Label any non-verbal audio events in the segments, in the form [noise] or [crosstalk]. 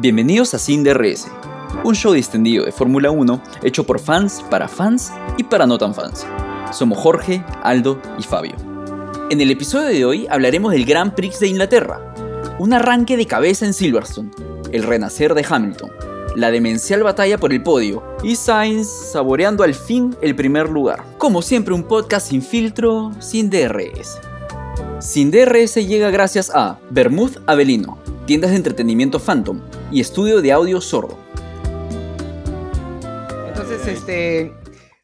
Bienvenidos a Sin DRS, un show distendido de Fórmula 1 hecho por fans, para fans y para no tan fans. Somos Jorge, Aldo y Fabio. En el episodio de hoy hablaremos del Grand Prix de Inglaterra, un arranque de cabeza en Silverstone, el renacer de Hamilton, la demencial batalla por el podio y Sainz saboreando al fin el primer lugar. Como siempre un podcast sin filtro, sin DRS. Sin DRS llega gracias a Bermud Avelino, tiendas de entretenimiento Phantom y estudio de audio sordo. Entonces, este.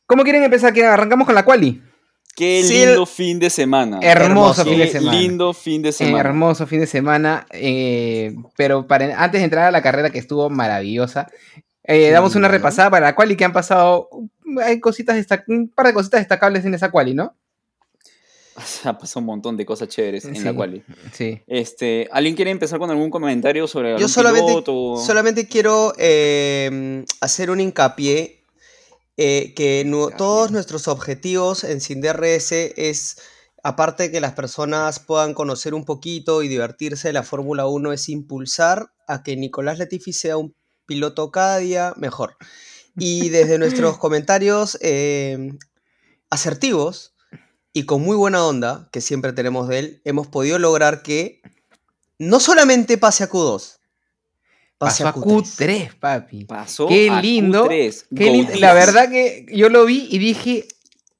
¿Cómo quieren empezar? ¿Quieren- Arrancamos con la quali. Qué Sí, lindo fin de semana. Hermoso fin de semana. lindo fin de semana. Hermoso fin de semana. eh, pero para, antes de entrar a la carrera que estuvo maravillosa, eh, damos una repasada para la quali que han pasado. Hay cositas un par de cositas destacables en esa quali, ¿no? [laughs] Ha pasado un montón de cosas chéveres en la quali. Sí. Este, ¿Alguien quiere empezar con algún comentario sobre algún Yo solamente, piloto? solamente quiero eh, hacer un hincapié eh, que Hincapié. todos nuestros objetivos en Sin DRS es, aparte de que las personas puedan conocer un poquito y divertirse de la Fórmula 1, es impulsar a que Nicolás Latifi sea un piloto cada día mejor. Y desde [laughs] nuestros comentarios eh, asertivos y con muy buena onda, que siempre tenemos de él, hemos podido lograr que no solamente pase a Q2, pase Pasó a Q3. Q3, papi. Pasó Qué a lindo, Q3. Qué lindo. La verdad que yo lo vi y dije.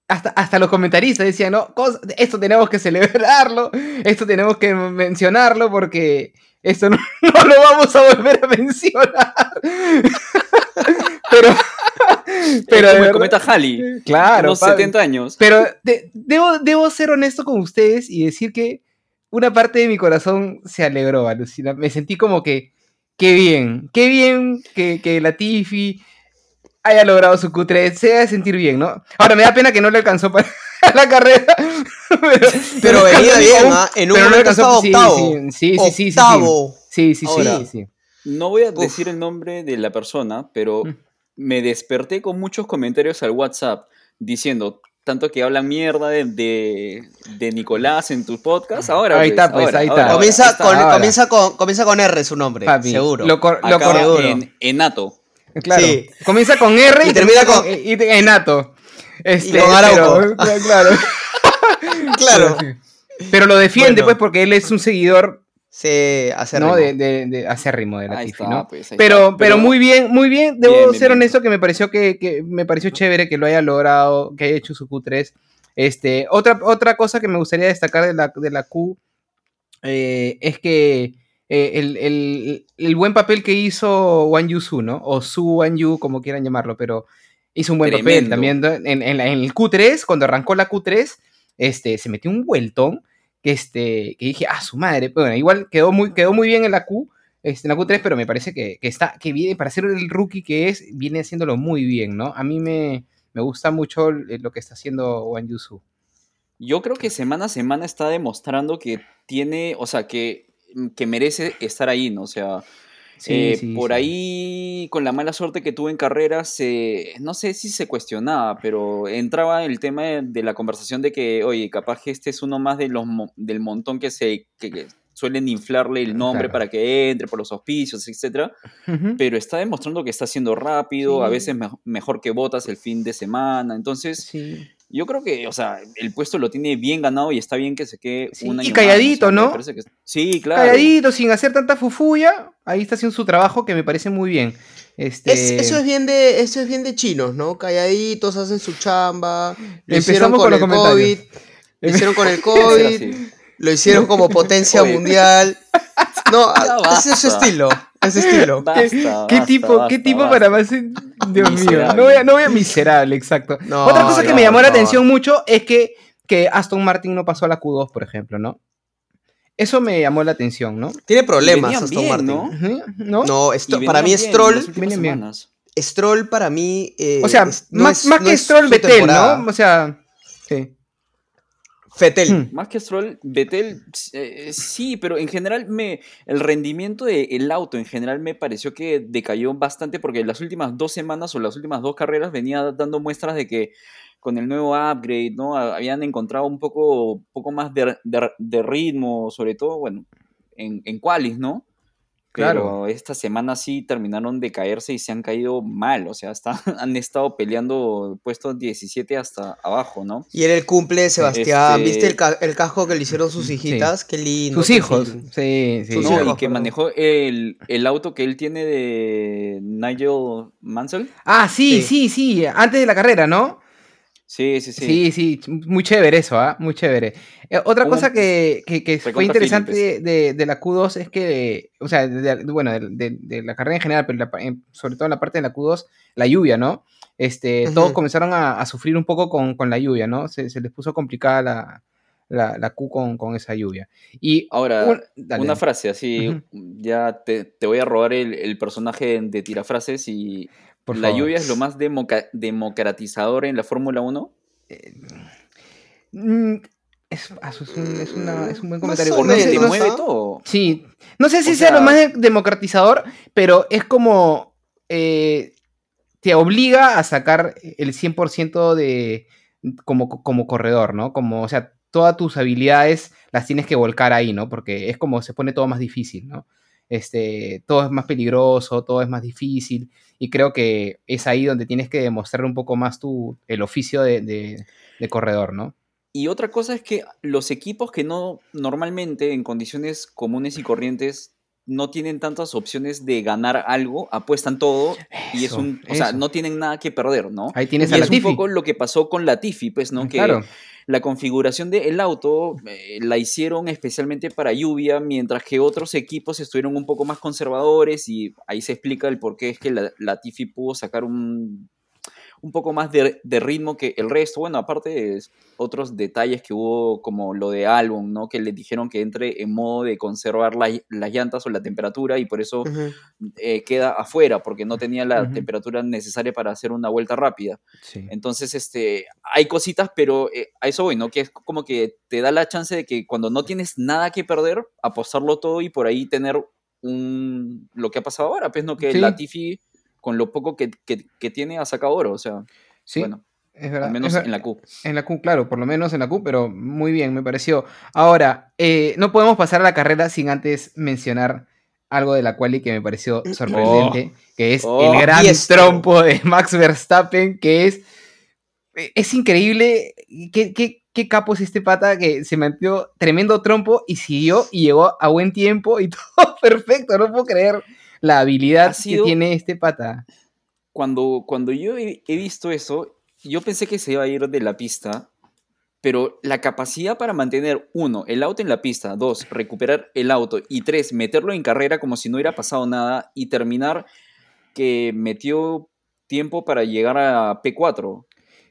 Hasta, hasta los comentaristas decían, no, Cos- esto tenemos que celebrarlo, esto tenemos que mencionarlo porque esto [laughs] no, no lo vamos a volver a mencionar. [laughs] pero, [laughs] Pero como el cometa Halley, claro, unos papi. 70 años. Pero de- debo, debo ser honesto con ustedes y decir que una parte de mi corazón se alegró, alucina. Me sentí como que, qué bien, qué bien que, que Latifi haya logrado su Q3, se debe sentir bien, ¿no? Ahora me da pena que no le alcanzó para [laughs] la carrera. [laughs] pero, Pero venía bien, ¿ah? En un momento estaba octavo. Sí, sí, sí, sí, sí, sí. Octavo. Sí, sí, sí. No voy a Uf. decir el nombre de la persona, pero Mm. Me desperté con muchos comentarios al WhatsApp diciendo tanto que hablan mierda de, de, de Nicolás en tu podcast. Ahora, Ahí pues, está, pues, ahora, ahí está. ahora, Comienza, está. con, ahora. comienza, con, comienza con R su nombre, Papi, seguro. Lo, cor- lo Acaba cor- seguro. en Enato. Claro. Sí. Comienza con R y, Y termina con- y- y- Enato. Este, con pero- [laughs] claro. [laughs] Claro. Pero, sí. Pero lo defiende, Bueno. pues, porque él es un seguidor Sí, hace ¿no? de, de, de acérrimo de Ahí Latifi, está, ¿no? pues, Pero, pero muy bien, muy bien. Debo Bien, ser bien. honesto que me pareció que, que me pareció chévere que lo haya logrado, que haya hecho su Q3. Este, otra, otra cosa que me gustaría destacar de la, de la Q eh, es que eh, el, el- el buen papel que hizo Wang Yusu, ¿no? O Su Wang Yu, como quieran llamarlo, pero hizo un buen papel también. En, en la- en el Q3, cuando arrancó la Q3, este, se metió un vueltón que, este, que dije, ah, su madre. Bueno, igual quedó muy, quedó muy bien en la Q, este, en la Q3, pero me parece que, que está, que viene, para ser el rookie que es, viene haciéndolo muy bien, ¿no? A mí me, me gusta mucho lo que está haciendo Wang Yusu. Yo creo que semana a semana está demostrando que tiene, o sea, que, que merece estar ahí, ¿no? O sea, eh, por ahí, con la mala suerte que tuvo en carrera, se, no sé si se cuestionaba, pero entraba el tema de, de la conversación de que, oye, capaz que este es uno más de los, del montón que se que, que suelen inflarle el nombre Claro. para que entre por los auspicios. Ujú. Pero está demostrando que está haciendo rápido, a Sí. veces me- mejor que botas el fin de semana. Entonces, Sí. Yo creo que, o sea, el puesto lo tiene bien ganado y está bien que se quede Sí, un y año calladito, más, o sea, me ¿no? que- sí, claro. Calladito, sin hacer tanta fufuya, ahí está haciendo su trabajo que me parece muy bien. Este, Es- eso, es bien de, eso es bien de chinos, ¿no? Calladitos, hacen su chamba. Lo hicieron Empezamos con, con los el comentarios. COVID. Lo hicieron con el [laughs] COVID. Lo hicieron como potencia mundial. [laughs] No, ese es su estilo. Ese estilo. [laughs] Basta, ¿Qué basta, tipo, basta, qué tipo basta. para más? Dios mío, no voy, a, no voy a miserable, exacto. No, Otra cosa que me llamó la atención mucho es que, que Aston Martin no pasó a la Q2, por ejemplo, ¿no? Eso me llamó la atención, ¿no? Tiene problemas Aston bien, Martin. ¿no? ¿No? Esto, para mí Stroll. Stroll para mí. eh, o sea, es- no más, es- más que Stroll Betel. ¿no? O sea, sí. Fettel. Hmm. Más que Stroll, Vettel, eh, sí, pero en general me, el rendimiento del auto en general me pareció que decayó bastante porque las últimas dos semanas o las últimas dos carreras venía dando muestras de que con el nuevo upgrade, ¿no? Habían encontrado un poco, poco más de, de- de ritmo, sobre todo, bueno, en, en qualis, ¿no? Pero Claro. esta semana sí terminaron de caerse y se han caído mal. O sea, está- [laughs] han estado peleando puestos 17 hasta abajo, ¿no? Y era el cumple de Sebastián. Este- ¿Viste el, ca- el casco que le hicieron sus hijitas? Qué lindo. Sus hijos. Sí, sí. Sus No, hijos, y que manejó el, el auto que él tiene de Nigel Mansell. Ah, sí, Sí. sí, sí. Antes de la carrera, ¿no? Sí, sí, sí. Sí, sí, muy chévere eso, ¿ah? Muy chévere. Eh, otra cosa que, que- que fue interesante de, de la Q2 es que, o sea, de- de- bueno, de, de- de la carrera en general, pero la en- sobre todo en la parte de la Q2, la lluvia, ¿no? Este, Todos comenzaron a, a sufrir un poco con, con la lluvia, ¿no? Se, se les puso complicada la, la, la Q con, con esa lluvia. Y Ahora, un- dale. una frase así, ya te, te voy a robar el, el personaje de tirafrases y Por la favor. lluvia es lo más democratizador en la Fórmula 1. Mm, es, ah, es, un, es una- es un buen comentario. o Porque No sé- te menos, no mueve todo. Sí, no sé si O sea, lo más de- democratizador, pero es como eh, te obliga a sacar el 100% de como, como corredor, ¿no? Como, o sea, todas tus habilidades las tienes que volcar ahí, ¿no? Porque es como se pone todo más difícil, ¿no? Este, todo es más peligroso, todo es más difícil, y creo que es ahí donde tienes que demostrar un poco más tu, el oficio de, de- de corredor, ¿no? Y otra cosa es que los equipos que no normalmente en condiciones comunes y corrientes no tienen tantas opciones de ganar algo, apuestan todo y es un, o sea, no tienen nada que perder, ¿no? Ahí tienes y a es un Latifi. poco lo que pasó con Latifi, pues, ¿no? Que Claro. La configuración del auto eh, la hicieron especialmente para lluvia, mientras que otros equipos estuvieron un poco más conservadores y ahí se explica el por qué es que la, Latifi pudo sacar un, un poco más de, de ritmo que el resto. Bueno, aparte de otros detalles que hubo, como lo de Albon, ¿no? Que le dijeron que entre en modo de conservar la- las llantas o la temperatura y por eso eh, queda afuera, porque no tenía la temperatura necesaria para hacer una vuelta rápida. Sí. Entonces, este, hay cositas, pero eh, a eso voy, ¿no? Que es como que te da la chance de que cuando no tienes nada que perder, apostarlo todo y por ahí tener un lo que ha pasado ahora, pues, ¿no? Que Sí. Latifi, con lo poco que, que- que tiene, ha sacado oro, o sea, Sí, bueno, es verdad. al menos en la Q. En la Q, claro, por lo menos en la Q, pero muy bien, me pareció. Ahora, eh, no podemos pasar a la carrera sin antes mencionar algo de la quali que me pareció [clears throat] sorprendente, que es Oh, el gran trompo de [laughs] Max Verstappen, que es, eh, es increíble. ¿Qué, qué, qué capo es este pata que se metió tremendo trompo y siguió y llegó a buen tiempo y [laughs] todo perfecto, no puedo creer la habilidad sido- que tiene este pata. Cuando, cuando yo he, he visto eso, yo pensé que se iba a ir de la pista, pero la capacidad para mantener, uno, el auto en la pista, dos, recuperar el auto, y tres, meterlo en carrera como si no hubiera pasado nada, y terminar que metió tiempo para llegar a P4.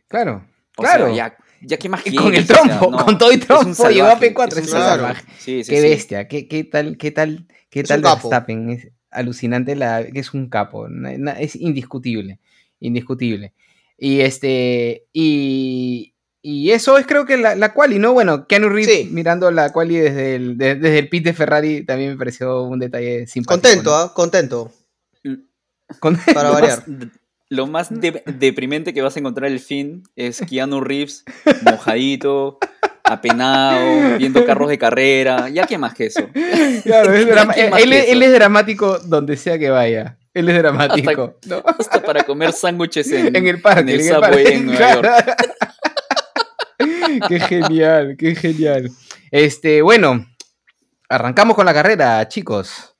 Claro, O claro. sea, ya, ya qué más Y con el quieres? O sea, trompo, no, con todo y trompo llegó a salvaje, P4, es un un salvaje. salvaje. Sí, sí, Qué sí. bestia, qué, qué tal, qué tal, qué Es tal. Verstappen. Es alucinante la, que es un capo. na- na- Es indiscutible. Indiscutible. Y este. Y. Y eso es creo que la, la quali, ¿no? Bueno, Keanu Reeves Sí. mirando la quali desde el, de- desde el pit de Ferrari también me pareció un detalle simpático. Contento, ¿no? ¿ah? Contento. Con- [laughs] Para variar. lo más de- deprimente que vas a encontrar el fin es [laughs] Keanu Reeves [laughs] mojadito, apenado, viendo carros de carrera. Ya qué más que eso. Claro, es drama- ¿Qué más él, que es- él eso? es dramático donde sea que vaya. Él es dramático. ¿no? Hasta para comer sándwiches en, en el parque. en el en el subway parque, en Nueva York. claro. [laughs] qué genial, qué genial. Este, bueno, arrancamos con la carrera, chicos.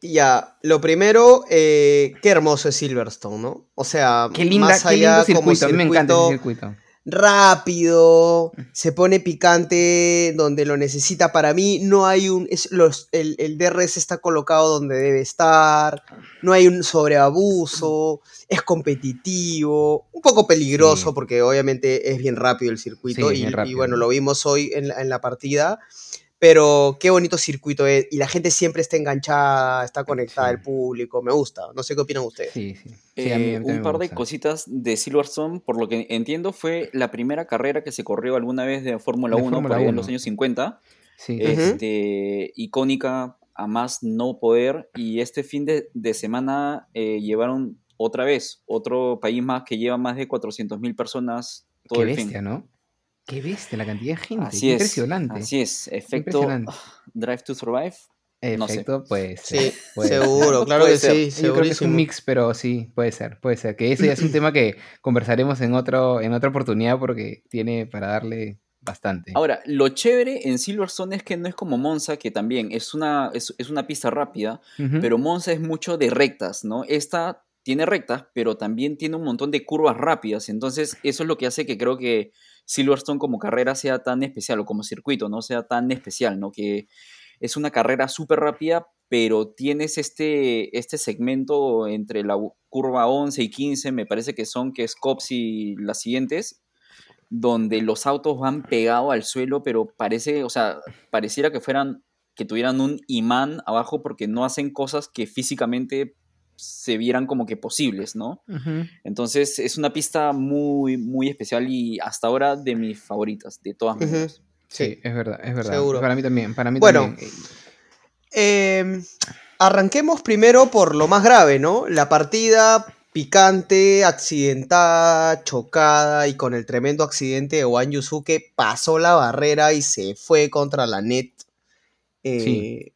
Ya, lo primero, eh, qué hermoso es Silverstone, ¿no? O sea, Qué linda, más qué lindo allá circuito. como A mí me encanta ese circuito. Rápido, se pone picante donde lo necesita. Para mí no hay un... es- los, el, el DRS está colocado donde debe estar, no hay un sobreabuso, es competitivo, un poco peligroso Sí. porque obviamente es bien rápido el circuito Sí, y, bueno, lo vimos hoy en la, en la partida. Pero qué bonito circuito es y la gente siempre está enganchada, está conectada, Sí. el público, me gusta. No sé qué opinan ustedes. Sí, sí. Sí, a mí- a mí Eh, un par de cositas de Silverstone, por lo que entiendo, fue la primera carrera que se corrió alguna vez de Fórmula De 1 Fórmula por ahí en 1. los años 50. Sí. Ujú. este, icónica a más no poder. Y este fin de, de semana eh, llevaron otra vez otro país más que lleva más de 400.000 personas todo Qué el bestia, fin. ¿no? Qué bestia la cantidad de gente. Así es. impresionante. Así es. Efecto impresionante. Drive to Survive. Efecto, pues sí, [laughs] seguro, claro que sí, Yo creo que es un mix, pero sí, puede ser, puede ser. Que ese ya es un tema que conversaremos en otro, en otra oportunidad porque tiene para darle bastante. Ahora, lo chévere en Silverstone es que no es como Monza, que también es una, es, una pista rápida, pero Monza es mucho de rectas, ¿no? Esta tiene rectas, pero también tiene un montón de curvas rápidas, entonces eso es lo que hace que creo que Silverstone como carrera sea tan especial, o como circuito, ¿no? Sea tan especial, ¿no? Que es una carrera súper rápida, pero tienes este, este segmento entre la curva 11 y 15, me parece que son, que es Cops y las siguientes, donde los autos van pegados al suelo, pero parece, o sea, pareciera que fueran, que tuvieran un imán abajo porque no hacen cosas que físicamente se vieran como que posibles, ¿no? Entonces es una pista muy, muy especial y hasta ahora de mis favoritas, de todas maneras. Sí, es verdad, es verdad. Seguro. Para mí también, para mí bueno, también. Em, arranquemos primero por lo más grave, ¿no? La partida picante, accidentada, chocada y con el tremendo accidente de Wang Yusuke pasó la barrera y se fue contra la net. Eh, sí.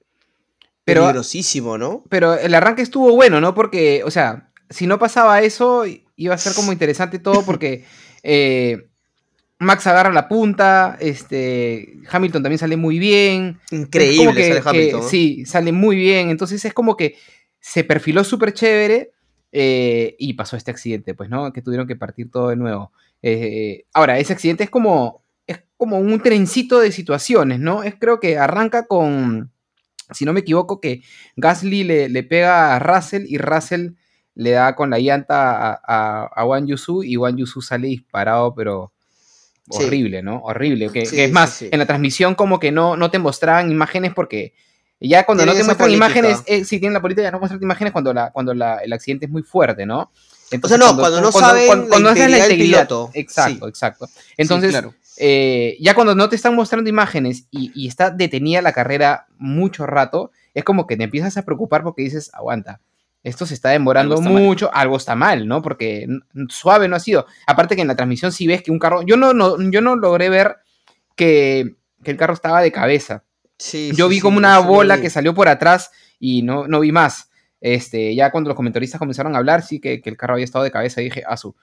Pero, peligrosísimo, ¿no? Pero el arranque estuvo bueno, ¿no? Porque, o sea, si no pasaba eso, iba a ser como interesante todo porque [laughs] eh, Max agarra la punta, este, Hamilton también sale muy bien. Increíble sale Hamilton. sí, sale muy bien. Entonces es como que se perfiló súper chévere eh, y pasó este accidente, pues, ¿no? Que tuvieron que partir todo de nuevo. Eh, ahora, ese accidente es como, es como un trencito de situaciones, ¿no? Es creo que arranca con, si no me equivoco, que Gasly le, le pega a Russell y Russell le da con la llanta a, a, a Wang Yusu y Wang Yusu sale disparado, pero horrible, ¿no? Horrible. Que, es más, en la transmisión como que no, no te mostraban imágenes porque ya cuando no te muestran imágenes, eh, sí tienen la política de no mostrar imágenes cuando, la, cuando la, el accidente es muy fuerte, ¿no? Entonces, o sea, no, cuando, no saben cuando, la integridad, la piloto. Exacto, exacto. Entonces, eh, ya cuando no te están mostrando imágenes y, y, está detenida la carrera mucho rato, es como que te empiezas a preocupar porque dices, aguanta, esto se está demorando mucho, algo está mal, ¿no? Porque suave no ha sido. Aparte que en la transmisión sí ves que un carro, yo no, no yo no logré ver que, el carro estaba de cabeza. Sí, yo vi como una bola que salió por atrás y no, no vi más. Este, ya cuando los comentaristas comenzaron a hablar, sí que, el carro había estado de cabeza, dije, asu.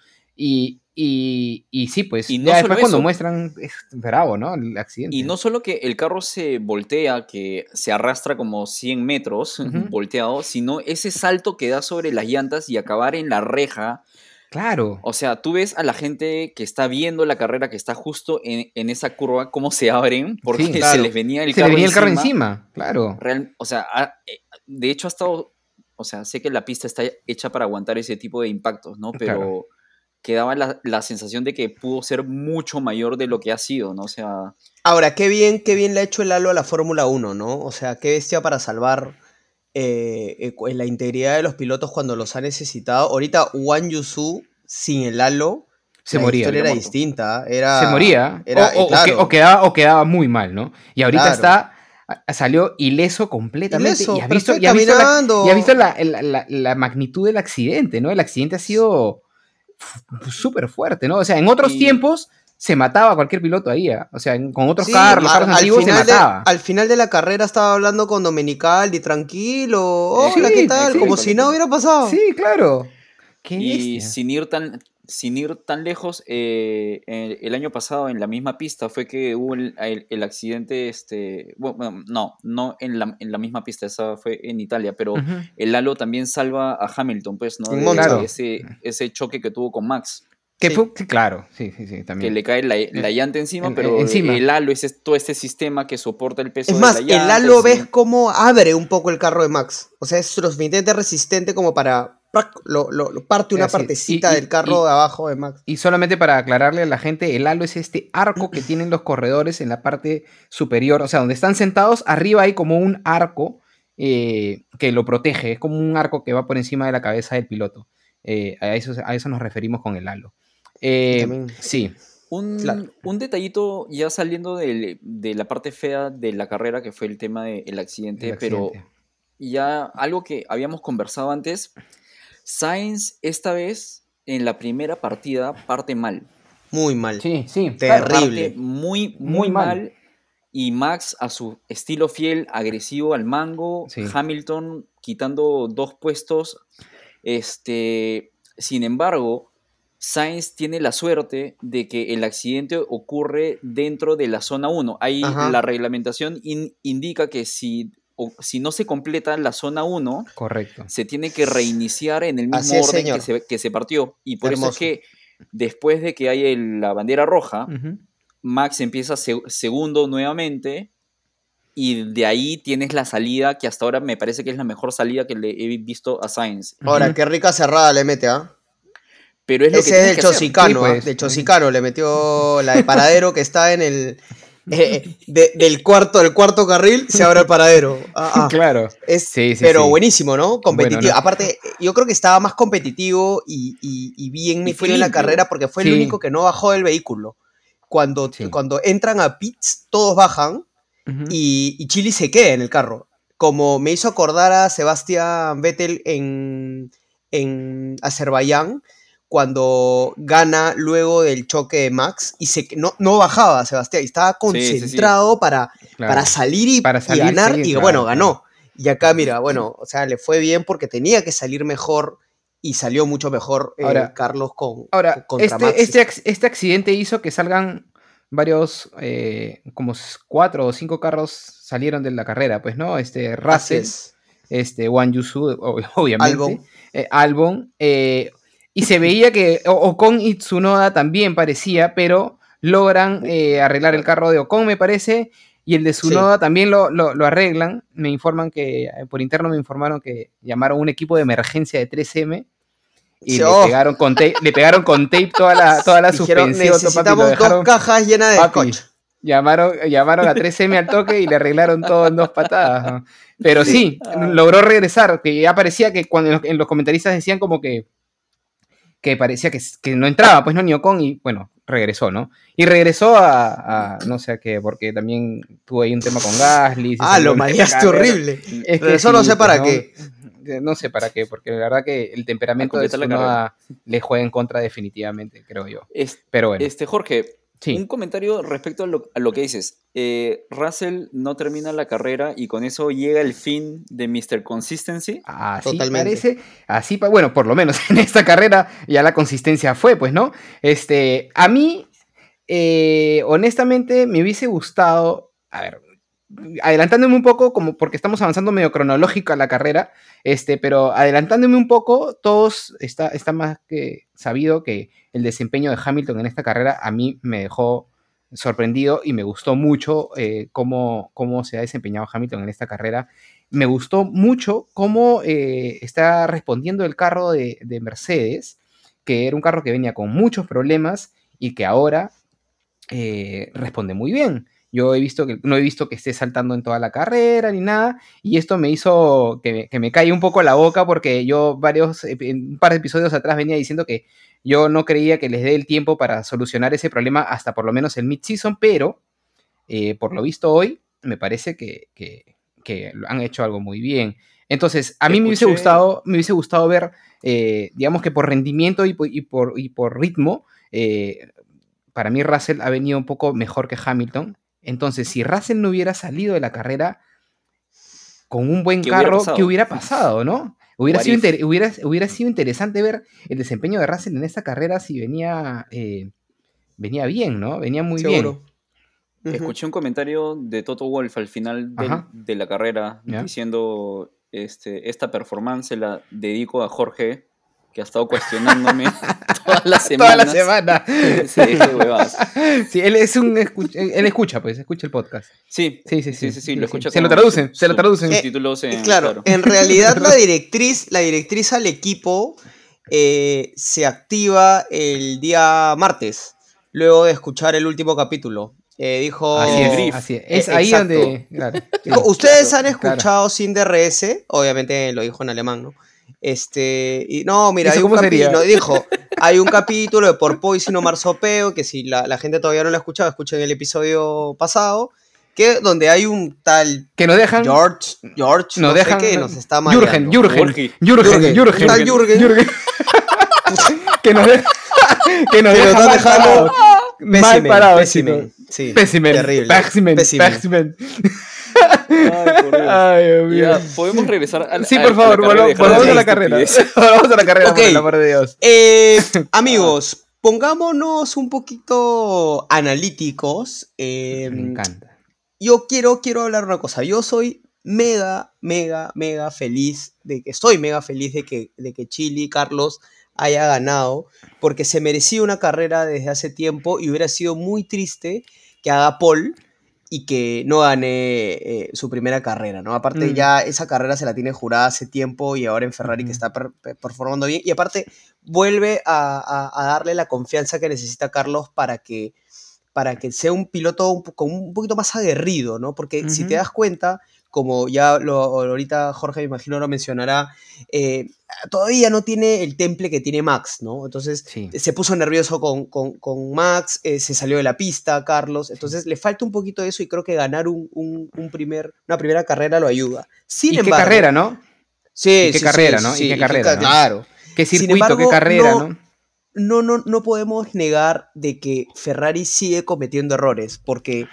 Y, y, y, sí, pues, y no después cuando muestran, es bravo, ¿no? El accidente. Y no solo que el carro se voltea, que se arrastra como 100 metros volteado, sino ese salto que da sobre las llantas y acabar en la reja. Claro. O sea, tú ves a la gente que está viendo la carrera, que está justo en, esa curva, cómo se abren, porque se les venía el, se carro, venía el carro encima. Claro. o sea, eh, de hecho ha estado, o sea, sé que la pista está hecha para aguantar ese tipo de impactos, ¿no? Pero que daba la, sensación de que pudo ser mucho mayor de lo que ha sido, ¿no? O sea... Ahora, qué bien, qué bien le ha hecho el halo a la Fórmula 1, ¿no? O sea, qué bestia para salvar eh, eh, la integridad de los pilotos cuando los ha necesitado. Ahorita Wang Yusu, sin el halo, se moría. historia era distinta. Era, se moría. o, quedaba, o quedaba muy mal, ¿no? Y ahorita está salió ileso completamente y ha visto, y visto, la, la, magnitud del accidente, ¿no? El accidente ha sido súper fuerte, ¿no? O sea, en otros tiempos se mataba a cualquier piloto ahí, ¿eh? o sea, con otros carros, los carros antiguos se mataba. al final de la carrera estaba hablando con Domenicaldi, tranquilo, hola, ¿qué tal? Como si nada hubiera pasado. Sí, claro. y sin ir tan sin ir tan lejos, eh, el, año pasado en la misma pista fue que hubo el, accidente, este, bueno, no, no en la, en la, misma pista, esa fue en Italia, pero el Halo también salva a Hamilton, pues, ¿no? De, ese, ese choque que tuvo con Max. Que fue, claro, sí, sí, sí, también. Que le cae la, la llanta encima, pero el halo es todo este sistema que soporta el peso es más, de la llanta. el halo ves cómo abre un poco el carro de Max. O sea, es suficientemente resistente como para lo, lo, parte una partecita del carro de abajo de Max. Y solamente para aclararle a la gente, el halo es este arco que tienen los corredores en la parte superior, o sea, donde están sentados, arriba hay como un arco eh, que lo protege, es como un arco que va por encima de la cabeza del piloto. Eh, a, eso, a eso nos referimos con el halo. Eh, sí. Un, un, detallito ya saliendo de, la parte fea de la carrera, que fue el tema del accidente, pero ya algo que habíamos conversado antes, Sainz esta vez en la primera partida parte mal. Muy mal. Sí, sí. Terrible. muy, muy, mal. y Max a su estilo fiel, agresivo al mango, Sí. Hamilton quitando dos puestos. Este, sin embargo, Sainz tiene la suerte de que el accidente ocurre dentro de la zona 1. Ahí Ajá. la reglamentación in- indica que si, o- si no se completa la zona 1, Correcto. se tiene que reiniciar en el mismo Así es, orden que se, que se partió. Y por eso es que después de que hay el- la bandera roja. Max empieza se- segundo nuevamente y de ahí tienes la salida que hasta ahora me parece que es la mejor salida que le he visto a Sainz. Ahora, qué rica cerrada le mete, ¿ah? Pero es lo que Ese es que hacer. Chosicano, Sí, pues. Del Chosicano le metió la de paradero que está en el. Eh, de- del cuarto del cuarto carril se abre el paradero. Ah, ah. [laughs] Claro. Es, Sí, sí, pero sí. buenísimo, ¿no? Competitivo. Bueno, ¿no? Aparte, yo creo que estaba más competitivo y, y- y bien Y fue en la carrera porque fue el único que no bajó del vehículo. Cuando, cuando entran a pits, todos bajan Ujú. y, y Chili se queda en el carro. Como me hizo acordar a Sebastián Vettel en, en Azerbaiyán, cuando gana luego del choque de Max y se, no, no bajaba Sebastián, y estaba Sí, sí, sí. concentrado Para, Claro. para salir y, Para y ganar, y claro, bueno, ganó. Y acá, mira, bueno, o sea, le fue bien porque tenía que salir mejor y salió mucho mejor eh, Ahora- Carlos con, Ahora, contra Max. este, este, ac- este accidente hizo que salgan varios, eh, como cuatro o cinco carros salieron de la carrera, pues, ¿no? Este, Russell, es. este, Juan Yusu, ob- obviamente. Albon. eh, Albon, eh, y se veía que Ocon y Tsunoda también parecía, pero logran eh, arreglar el carro de Ocon, me parece, y el de Tsunoda también lo, lo- lo arreglan. Me informan que, eh, por interno me informaron que llamaron un equipo de emergencia de 3M y Sí, le, oh. pegaron con tape, le pegaron con tape toda la, toda la Dijeron, suspensión. papi, necesitamos dejaron- dos cajas llenas de papi. Llamaron, llamaron a 3M al toque y le arreglaron todo en dos patadas. ¿no? Pero sí, logró regresar, que ya parecía que cuando en los, en los comentaristas decían como que que parecía que, que no entraba, pues no, ni Ocon, y bueno, regresó, ¿no? Y regresó a, a- no sé a qué, porque también tuvo ahí un tema con Gasly. Ah, lo mareaste horrible. Es Pero eso no sé para qué. No sé para qué, porque la verdad que el temperamento de la le juega en contra definitivamente, creo yo. Es- Pero bueno, Este, Jorge, sí. un comentario respecto a lo, a lo que dices. Eh, Russell no termina la carrera y con eso llega el fin de Mr. Consistency. Así Totalmente. parece, así, pa- bueno, por lo menos [laughs] en esta carrera ya la consistencia fue, pues, ¿no? Este, a mí, eh, honestamente, me hubiese gustado, a ver, adelantándome un poco, como porque estamos avanzando medio cronológico a la carrera, este, pero adelantándome un poco, todos, está, está más que sabido que el desempeño de Hamilton en esta carrera a mí me dejó sorprendido y me gustó mucho eh, cómo, cómo se ha desempeñado Hamilton en esta carrera. Me gustó mucho cómo eh, está respondiendo el carro de, de Mercedes, que era un carro que venía con muchos problemas y que ahora eh, responde muy bien. Yo he visto que no he visto que esté saltando en toda la carrera ni nada, y esto me hizo que me, que me calle un poco la boca porque yo varios, eh, un par de episodios atrás venía diciendo que yo no creía que les dé el tiempo para solucionar ese problema hasta por lo menos el mid-season, pero eh, por lo visto hoy me parece que, que- han hecho algo muy bien. Entonces, a mí me hubiese gustado, me hubiese gustado ver, eh, digamos que por rendimiento y por, y por, y por ritmo, eh, para mí Russell ha venido un poco mejor que Hamilton. Entonces, si Russell no hubiera salido de la carrera con un buen ¿Qué hubiera carro? ¿qué hubiera pasado, no? Hubiera sido, if? inter- hubiera, hubiera sido interesante ver el desempeño de Russell en esta carrera si venía, eh, venía bien, ¿no? Venía muy bien. Seguro. Ujú. Escuché un comentario de Toto Wolf al final del- de la carrera Ya. diciendo este, esta performance la dedico a Jorge, que ha estado cuestionándome [laughs] todas las Toda semanas. la semana. [laughs] Se deje de huevadas. Sí, él es un escu- él escucha, pues, escucha el podcast. Sí, Sí, sí, sí. sí, sí, sí, lo escucha Se lo traducen, se lo traducen. Subtítulos en, Eh, claro, en realidad la [laughs] directriz, la directriz al equipo eh, se activa el día martes, luego de escuchar el último capítulo. Eh, dijo, Así es, así es. Es Eh, ahí exacto. donde. claro, sí. dijo, ustedes han claro. escuchado sin DRS, obviamente lo dijo en alemán, ¿no? Este, y no, mira, ¿Eso hay un cómo sería? capítulo, dijo, hay un capítulo de Por Poison o Marsopeo, que si la, la gente todavía no lo ha escuchado, escuchen el episodio pasado, que donde hay un tal Que nos dejan. George, George, nos no dejan. sé qué, nos está Jürgen. Jürgen. Jürgen, Jürgen, Jürgen, tal Jürgen. Jürgen. [laughs] que nos [laughs] deja. que nos deja mal dejando parados. mal Pésime, parados, pésime. chicos. Sí, Pesimen, terrible. Pesimen, Pesimen. Pesimen. Ay, por Dios. Mío. Ya, podemos regresar a Sí, a- por favor, volvamos a la carrera. [laughs] Volvamos a la carrera, por el amor de Dios. Eh, [laughs] amigos, pongámonos un poquito analíticos. eh, Me encanta. yo quiero, quiero hablar una cosa. Yo soy mega, mega, mega feliz de que estoy mega feliz de que, de que Chile Carlos haya ganado, porque se merecía una carrera desde hace tiempo y hubiera sido muy triste que haga Paul y que no gane eh, su primera carrera, ¿no? Aparte Mm. ya esa carrera se la tiene jurada hace tiempo y ahora en Ferrari que está per- per- performando bien y aparte vuelve a, a- a darle la confianza que necesita Carlos para que para que sea un piloto un, un poquito más aguerrido, ¿no? Porque si te das cuenta, como ya lo, ahorita Jorge me imagino lo mencionará, eh, todavía no tiene el temple que tiene Max, ¿no? Entonces Sí. se puso nervioso con, con- con Max, eh, se salió de la pista, Carlos, entonces le falta un poquito de eso y creo que ganar un, un- un primer, una primera carrera lo ayuda. Sin ¿Y qué embargo, carrera, no? Sí, y qué sí, carrera, ¿no? Y sí, qué carrera, ¿no? Claro. ¿Qué circuito, qué carrera, no- no? No, no, no podemos negar de que Ferrari sigue cometiendo errores, porque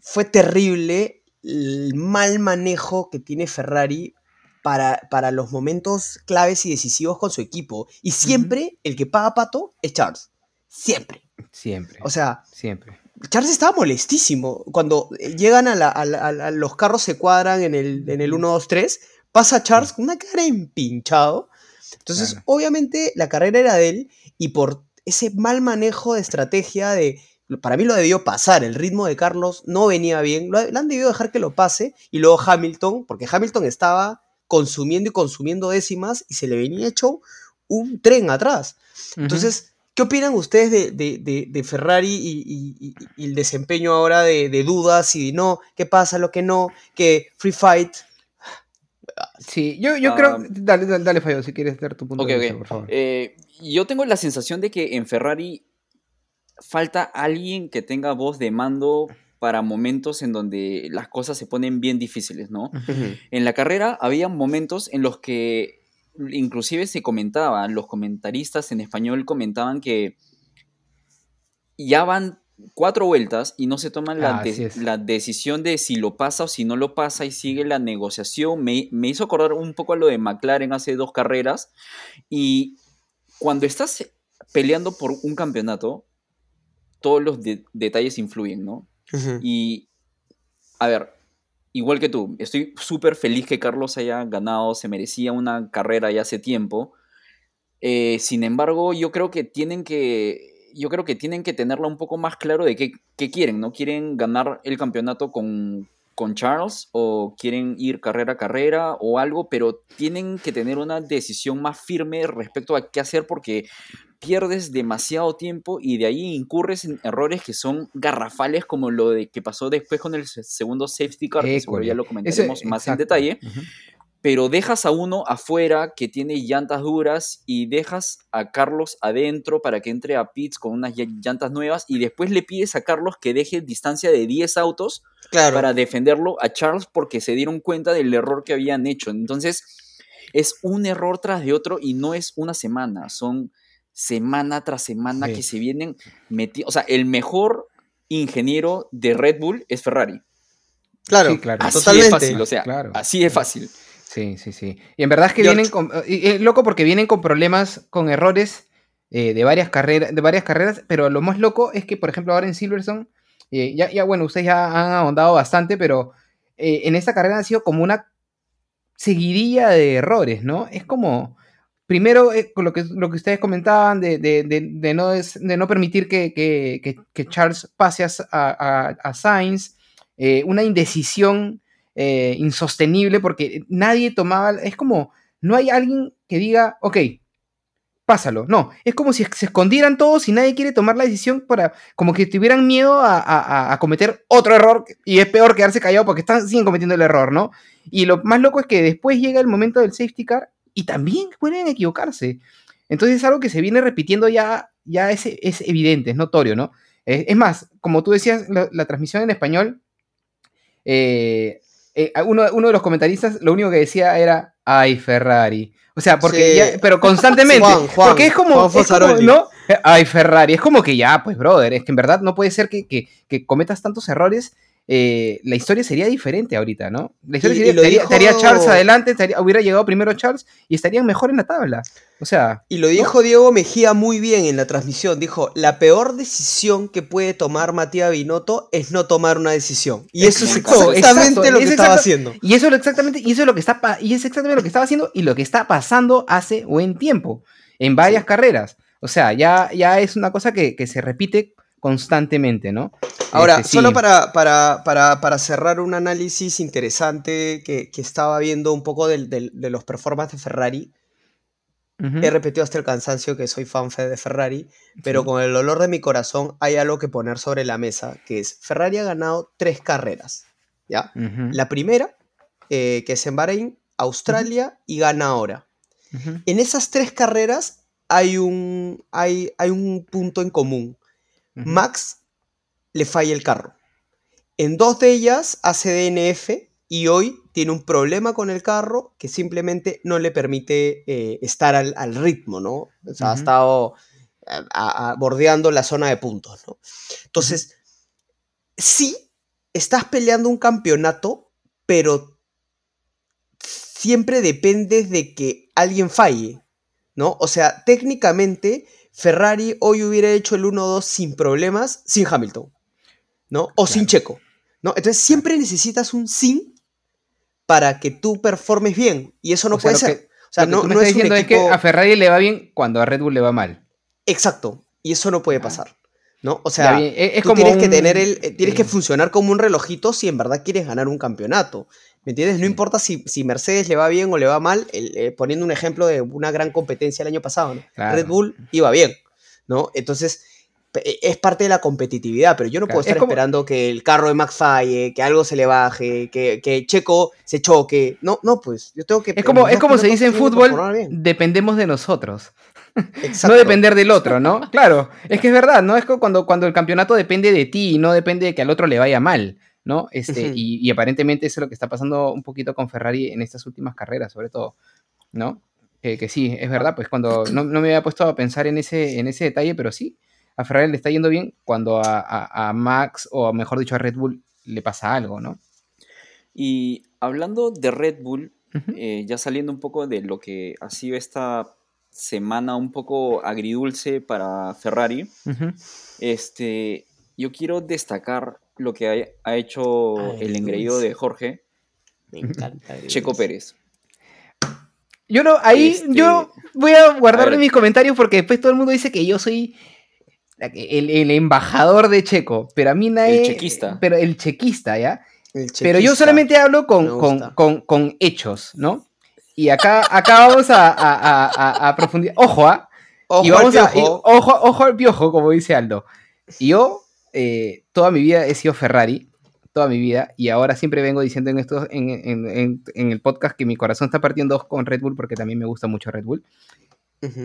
fue terrible el mal manejo que tiene Ferrari para, para los momentos claves y decisivos con su equipo. Y siempre el que paga pato es Charles. Siempre. Siempre, O sea, siempre. Charles estaba molestísimo. Cuando llegan a, la- a la- a la- los carros se cuadran en el, en el 1, 2, 3, pasa Charles con una cara empinchado. Entonces, Claro. obviamente, la carrera era de él y por ese mal manejo de estrategia de... Para mí lo debió pasar, el ritmo de Carlos no venía bien, lo, lo han debido dejar que lo pase y luego Hamilton, porque Hamilton estaba consumiendo y consumiendo décimas y se le venía hecho un tren atrás. Entonces, ¿qué opinan ustedes de, de- de- de Ferrari y, y- y- y el desempeño ahora de, de dudas y de no, qué pasa, lo que no, que free fight? Sí, yo, yo Ah, creo. Dale, dale, dale, Fallo, si quieres dar tu punto de ok. vista, por favor. Eh, yo tengo la sensación de que en Ferrari falta alguien que tenga voz de mando para momentos en donde las cosas se ponen bien difíciles, ¿no? En la carrera había momentos en los que inclusive se comentaba, los comentaristas en español comentaban que ya van cuatro vueltas y no se toman la, Ah, de- la decisión de si lo pasa o si no lo pasa y sigue la negociación. Me, me hizo acordar un poco a lo de McLaren hace dos carreras y cuando estás peleando por un campeonato, todos los de- detalles influyen, ¿no? Y, a ver, igual que tú, estoy súper feliz que Carlos haya ganado, se merecía una carrera ya hace tiempo. Eh, sin embargo, yo creo que tienen que, yo creo que tienen que tenerla un poco más claro de qué, qué quieren, ¿no? ¿Quieren ganar el campeonato con, con Charles o quieren ir carrera a carrera o algo? Pero tienen que tener una decisión más firme respecto a qué hacer porque pierdes demasiado tiempo y de ahí incurres en errores que son garrafales como lo de que pasó después con el se- segundo safety car, que seguro ya lo Ese- comentaremos más en detalle, pero dejas a uno afuera que tiene llantas duras y dejas a Carlos adentro para que entre a pits con unas ll- llantas nuevas y después le pides a Carlos que deje distancia de 10 autos Claro. para defenderlo a Charles porque se dieron cuenta del error que habían hecho. Entonces, es un error tras de otro y no es una semana, son semana tras semana Sí. que se vienen metiendo. O sea, el mejor ingeniero de Red Bull es Ferrari. claro, Sí, claro. Así totalmente. es fácil, o sea, Claro. así es fácil. Sí, sí, sí. Y en verdad es que George. vienen con. y- y loco porque vienen con problemas, con errores eh, de, varias carreras, de varias carreras, pero lo más loco es que, por ejemplo, ahora en Silverstone, eh, ya, ya, bueno, ustedes ya han ahondado bastante, pero eh, en esta carrera ha sido como una seguidilla de errores, ¿no? Es como. Primero, eh, con lo, que, lo que ustedes comentaban de, no, permitir que, Charles pase a, a, Sainz, eh, una indecisión eh, insostenible porque nadie tomaba, es como, no hay alguien que diga, ok, pásalo, no, es como si se escondieran todos y nadie quiere tomar la decisión para, como que tuvieran miedo a- a cometer otro error y es peor quedarse callado porque están, siguen cometiendo el error, ¿no? Y lo más loco es que después llega el momento del safety car y también pueden equivocarse. Entonces es algo que se viene repitiendo ya, ya es, es evidente, es notorio, ¿no? Eh, es más, como tú decías, la, la transmisión en español, eh, eh, uno, uno de los comentaristas lo único que decía era, ay, Ferrari. O sea, porque Sí. ya, pero [laughs] constantemente. Juan, Juan, porque es como, Juan es como, Fosaroli. ¿no? Ay, Ferrari. Es como que ya, pues, brother, es que en verdad no puede ser que, que- que cometas tantos errores. Eh, la historia sería diferente ahorita, ¿no? La historia Y- sería, y estaría, dijo- estaría Charles adelante, estaría- hubiera llegado primero Charles y estarían mejor en la tabla. O sea, Y lo dijo Diego Mejía muy bien en la transmisión. Dijo, la peor decisión que puede tomar Matías Binotto es no tomar una decisión. Y eso es exactamente exacto, lo que es estaba exacto. haciendo. Y eso es exactamente, y eso es lo que está y es exactamente lo que estaba haciendo y lo que está pasando hace buen tiempo en varias Sí. carreras. O sea, ya, ya es una cosa que, que se repite constantemente, ¿no? Ahora, Este, solo para, para, para, para cerrar un análisis interesante que, que estaba viendo un poco del- del- de los performances de Ferrari. He repetido hasta el cansancio que soy fan fe de Ferrari, pero con el dolor de mi corazón hay algo que poner sobre la mesa, que es Ferrari ha ganado tres carreras, ¿ya? La primera, eh, que es en Bahrein, Australia y gana ahora. En esas tres carreras hay un, hay, hay un punto en común. Max le falla el carro. En dos de ellas hace DNF y hoy tiene un problema con el carro que simplemente no le permite eh, estar al, al ritmo, ¿no? O sea, ha estado a- a- a- bordeando la zona de puntos, ¿no? Entonces, sí, estás peleando un campeonato, pero siempre dependes de que alguien falle, ¿no? O sea, técnicamente Ferrari hoy hubiera hecho el 1-2 sin problemas, sin Hamilton, ¿no? O sin Checo, ¿no? Entonces siempre necesitas un sin para que tú performes bien y eso no O puede ser. que- o sea, no, no estás es un diciendo es que a Ferrari le va bien cuando a Red Bull le va mal. exacto y eso no puede Ah. pasar, ¿no? O sea, bien, es, es tú como tienes que tener el eh, tienes que eh, funcionar como un relojito si en verdad quieres ganar un campeonato. ¿Me entiendes? No importa si, si Mercedes le va bien o le va mal, el- eh, poniendo un ejemplo de una gran competencia el año pasado, ¿no? Claro. Red Bull iba bien, ¿no? Entonces, eh, es parte de la competitividad, pero yo no Claro, puedo es estar como- esperando que el carro de Max falle, que algo se le baje, que, que Checo se choque. No, no, pues yo tengo que... Es como, es como se dice en fútbol, dependemos de nosotros. Exacto. No depender del otro, ¿no? [laughs] Claro, es que es verdad, ¿no? Es que cuando, cuando el campeonato depende de ti y no depende de que al otro le vaya mal, ¿no? Este, y, y aparentemente eso es lo que está pasando un poquito con Ferrari en estas últimas carreras, sobre todo, ¿no? Que, que sí, es verdad, pues cuando no, no me había puesto a pensar en ese, en ese detalle, pero sí, a Ferrari le está yendo bien cuando a, a- a Max, o mejor dicho a Red Bull, le pasa algo, ¿no? Y hablando de Red Bull, eh, ya saliendo un poco de lo que ha sido esta semana un poco agridulce para Ferrari, este, yo quiero destacar lo que ha, ha hecho el engreído de Jorge, Me encanta. Checo Pérez. Yo no, ahí Este, yo voy a guardarme ver. mis comentarios porque después todo el mundo dice que yo soy el, el embajador de Checo, pero a mí nadie... El chequista. Pero el chequista, ¿ya? El Pero yo chequista. solamente hablo con, con, con- con hechos, ¿no? Y acá, acá vamos a, a, a- a- profundizar. Ojo, ¿ah? Ojo y al vamos a, y- piojo. ojo, ojo al piojo, como dice Aldo. Yo eh, toda mi vida he sido Ferrari, toda mi vida, y ahora siempre vengo diciendo en, estos, en, en- en- en el podcast que mi corazón está partiendo dos con Red Bull porque también me gusta mucho Red Bull.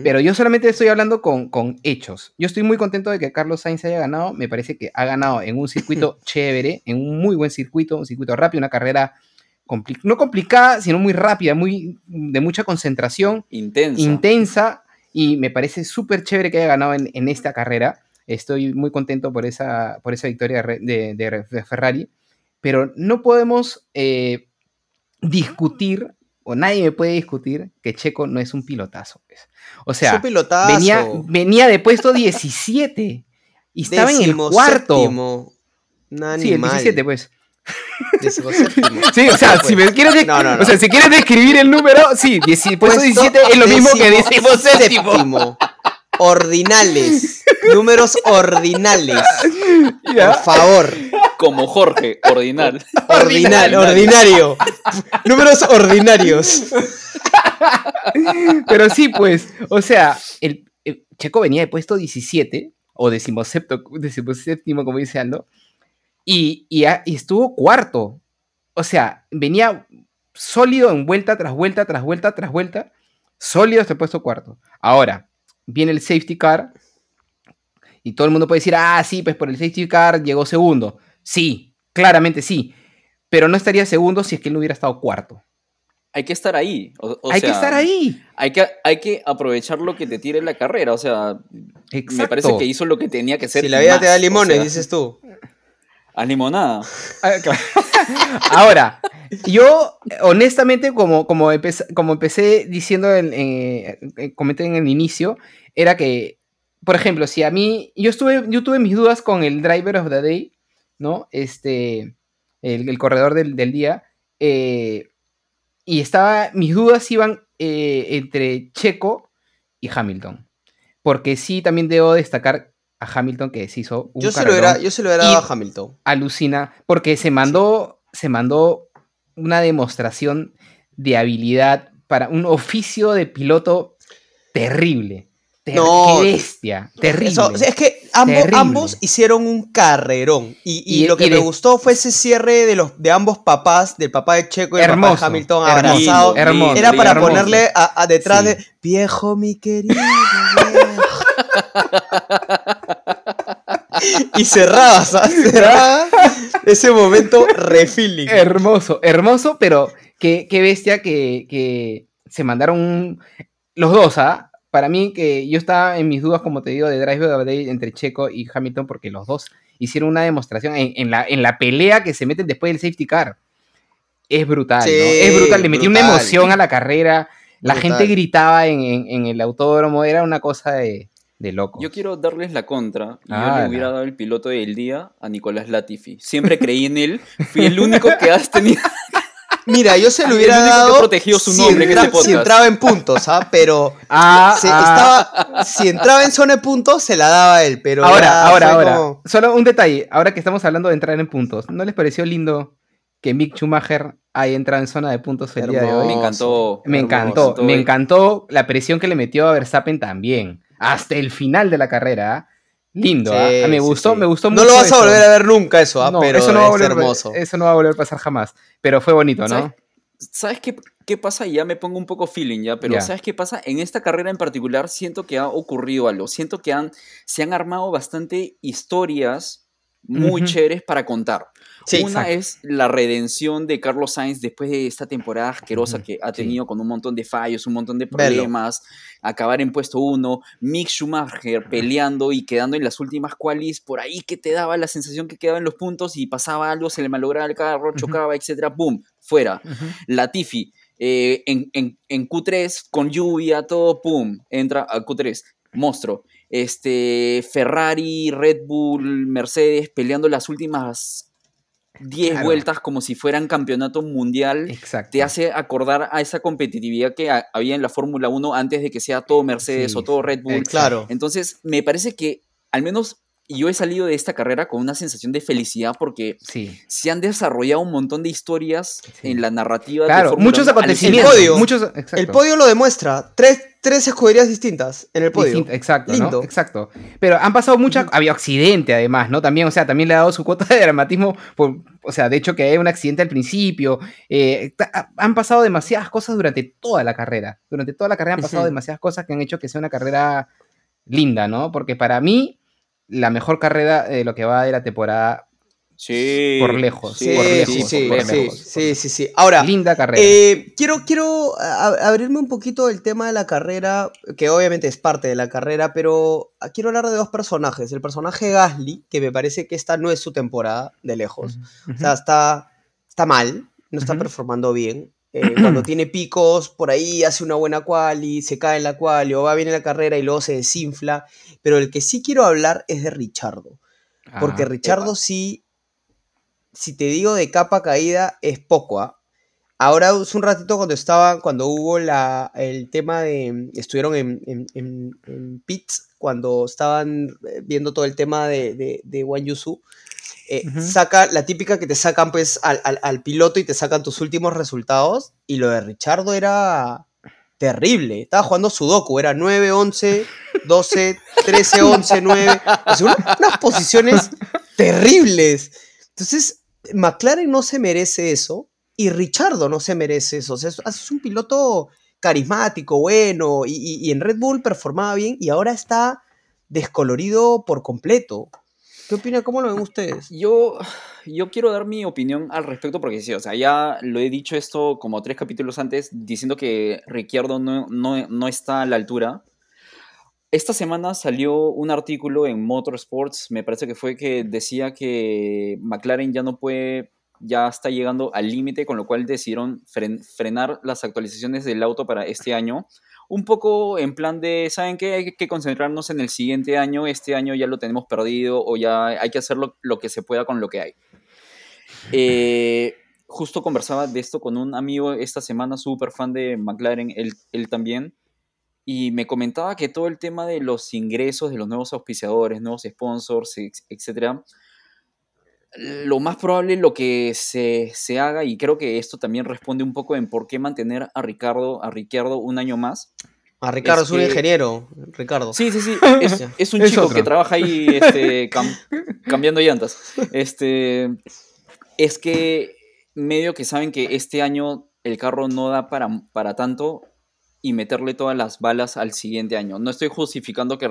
Pero yo solamente estoy hablando con, con hechos. Yo estoy muy contento de que Carlos Sainz haya ganado. Me parece que ha ganado en un circuito [laughs] chévere, en un muy buen circuito, un circuito rápido, una carrera compli- no complicada, sino muy rápida, muy, de mucha concentración, Intensa. intensa. Y me parece súper chévere que haya ganado en, en esta carrera. Estoy muy contento por esa, por esa victoria de, de- Ferrari. Pero no podemos eh, discutir, o nadie me puede discutir, que Checo no es un pilotazo. pues. O sea, pilotazo. venía, venía de puesto 17 y estaba en el cuarto. séptimo. Sí, el animal. 17, pues. Sí, o sea, No, si me quieres, de- No, no, no. O sea, si quieres describir el número, sí, dieci- puesto 17 es lo mismo que décimo décimo séptimo. séptimo. Ordinales. Números ordinales. Ya. Por favor. Como Jorge, ordinal. Ordinal, ordinario. Números ordinarios. Pero sí, pues, o sea, el, el Checo venía de puesto 17, o decimoséptimo, decimoséptimo como dice Aldo, y, y, a- y estuvo cuarto. O sea, venía sólido en vuelta tras vuelta, tras vuelta, tras vuelta, sólido el puesto cuarto. Ahora, viene el safety car, y todo el mundo puede decir, ah, sí, pues por el safety car llegó segundo. Sí, claramente sí, pero no estaría segundo si es que él no hubiera estado cuarto. hay que estar ahí. o- o hay que estar ahí. Hay que, hay que aprovechar lo que te tire la carrera. O sea, me parece que hizo lo que tenía que hacer. Si la vida más, te da o limones, sea, dices tú. A limonada. Ah. [laughs] Ahora, yo honestamente, como, como, empecé, como diciendo, en, en- comenté en el inicio, era que, por ejemplo, si a mí, yo, estuve, yo tuve mis dudas con el Driver of the Day, ¿no? Este, el, el corredor del, del día, eh, y estaba, mis dudas iban eh, entre Checo y Hamilton, porque sí, también debo destacar a Hamilton que se hizo un Yo se, lo hubiera, yo se lo dado a Hamilton. alucina porque se mandó, se mandó una demostración de habilidad para un oficio de piloto terrible. Ter- No. qué bestia, terrible. Eso, es que ambos, ambos hicieron un carrerón. Y, y Y- lo que y me de- gustó fue ese cierre de los de ambos papás, del papá de Checo y el papá de Hamilton hermoso, Era para hermoso. ponerle a, a detrás Sí. de viejo mi querido viejo". [laughs] y cerraba, ¿sabes? Cerraba ese momento refilling. Hermoso, hermoso, pero qué, qué bestia que, que se mandaron un- los dos, ¿ah? Para mí, que yo estaba en mis dudas, como te digo, de Drive of the Day entre Checo y Hamilton, porque los dos hicieron una demostración en, en la, en la pelea que se meten después del safety car. Es brutal, Sí, ¿no? Es brutal. Le metió una emoción a la carrera. La Brutal. gente gritaba en, en- en el autódromo. Era una cosa de, de loco. Yo quiero darles la contra. Y yo Ah, le hubiera dado el piloto del día a Nicolás Latifi. Siempre creí en él. Fui el único que has tenido. [laughs] Mira, yo se El lo hubiera único que ha dado protegido su si, nombre en entra- este podcast. si entraba en puntos, ¿ah? Pero [laughs] Ah, se- ah. estaba, si entraba en zona de puntos, se la daba él. Pero ahora, ya ahora, ahora. como- Solo un detalle. Ahora que estamos hablando de entrar en puntos, ¿no les pareció lindo que Mick Schumacher haya entrado en zona de puntos el día de hoy? Me encantó. Me Hermoso. encantó, me el- encantó la presión que le metió a Verstappen también. Hasta el final de la carrera. Lindo, Sí, ¿ah? me sí, gustó, sí. me gustó No mucho. lo vas a volver a ver nunca eso, ¿ah? No, pero eso no va a es volver, hermoso. Eso no va a volver a pasar jamás. Pero fue bonito, ¿no? ¿Sabes? ¿Sabes qué, qué pasa? Ya me pongo un poco feeling ya, pero. ¿sabes qué pasa? En esta carrera en particular siento que ha ocurrido algo. Siento que han, se han armado bastante historias muy chéveres para contar. Sí, Una exacto. es la redención de Carlos Sainz después de esta temporada asquerosa que ha sí. tenido con un montón de fallos, un montón de Velo. problemas, acabar en puesto uno, Mick Schumacher peleando y quedando en las últimas qualis, por ahí que te daba la sensación que quedaba en los puntos y pasaba algo, se le malograba el carro, chocaba, etcétera, ¡pum! Fuera. Ujú. Latifi, eh, en, en- en Q3, con lluvia, todo, pum, entra a Q3, monstruo. Este, Ferrari, Red Bull, Mercedes, peleando las últimas 10 Claro. vueltas como si fueran campeonato mundial. Exacto. Te hace acordar a esa competitividad que ha- había en la Fórmula 1 antes de que sea todo Mercedes Sí, o todo. Red Bull. Exacto. Claro. Entonces, me parece que al menos yo he salido de esta carrera con una sensación de felicidad porque Sí. se han desarrollado un montón de historias Sí. en la narrativa de Claro, muchos 1 al acontecimientos. El podio. Muchos. El podio lo demuestra. Tres, tres escuderías distintas en el podio. Distinto, exacto, ¿no? Lindo. Exacto. Pero han pasado muchas. Había accidente, además, ¿no? También, o sea, también le ha dado su cuota de dramatismo. Por, o sea, de hecho, que hay un accidente al principio. eh, han pasado demasiadas cosas durante toda la carrera. Durante toda la carrera han pasado demasiadas cosas que han hecho que sea una carrera linda, ¿no? Porque para mí, la mejor carrera de lo que va de la temporada. Sí. Por lejos, Sí, por sí, lejos, sí, por sí, lejos. sí, sí, sí. Ahora, linda carrera. eh, quiero, quiero abrirme un poquito del tema de la carrera, que obviamente es parte de la carrera, pero ah, quiero hablar de dos personajes. El personaje Gasly, que me parece que esta no es su temporada, de lejos. O sea, está, está mal, no está performando bien. Eh, cuando tiene picos, por ahí hace una buena quali, se cae en la quali o va bien en la carrera y luego se desinfla. Pero el que sí quiero hablar es de Richardo. Porque Ah, Richardo sí, si te digo de capa caída, es poco. ¿ah? Ahora hace un ratito cuando estaba, cuando hubo la, el tema de, estuvieron en, en, en- en pits, cuando estaban eh, viendo todo el tema de, de, de Wang Yusu, eh, saca la típica que te sacan pues al, al- al piloto y te sacan tus últimos resultados, y lo de Richardo era terrible, estaba jugando Sudoku, era 9, 11, 12, 13, 11, 9, o sea, una- unas posiciones terribles. Entonces, McLaren no se merece eso y Richardo no se merece eso. O sea, es, es un piloto carismático, bueno, y, y- y en Red Bull performaba bien y ahora está descolorido por completo. ¿Qué opina? ¿Cómo lo ven ustedes? Yo, yo quiero dar mi opinión al respecto porque sí, o sea, ya lo he dicho esto como tres capítulos antes, diciendo que Ricciardo no, no, no está a la altura. Esta semana salió un artículo en Motorsports, me parece que fue que decía que McLaren ya no puede, ya está llegando al límite, con lo cual decidieron fren- frenar las actualizaciones del auto para este año. Un poco en plan de, ¿saben qué? Hay que concentrarnos en el siguiente año, este año ya lo tenemos perdido o ya hay que hacer lo, lo que se pueda con lo que hay. Eh, justo conversaba de esto con un amigo esta semana, súper fan de McLaren, él, él también, y me comentaba que todo el tema de los ingresos de los nuevos auspiciadores, nuevos sponsors, etcétera, lo más probable lo que se, se haga, y creo que esto también responde un poco en por qué mantener a Ricardo, a Ricciardo un año más. A Ricardo Es es, un que- ingeniero, Ricardo. Sí, sí, sí, [laughs] es, un Es chico otro. que trabaja ahí este, [laughs] cam- cambiando llantas. Este, es que medio que saben que este año el carro no da para, para tanto y meterle todas las balas al siguiente año. No estoy justificando que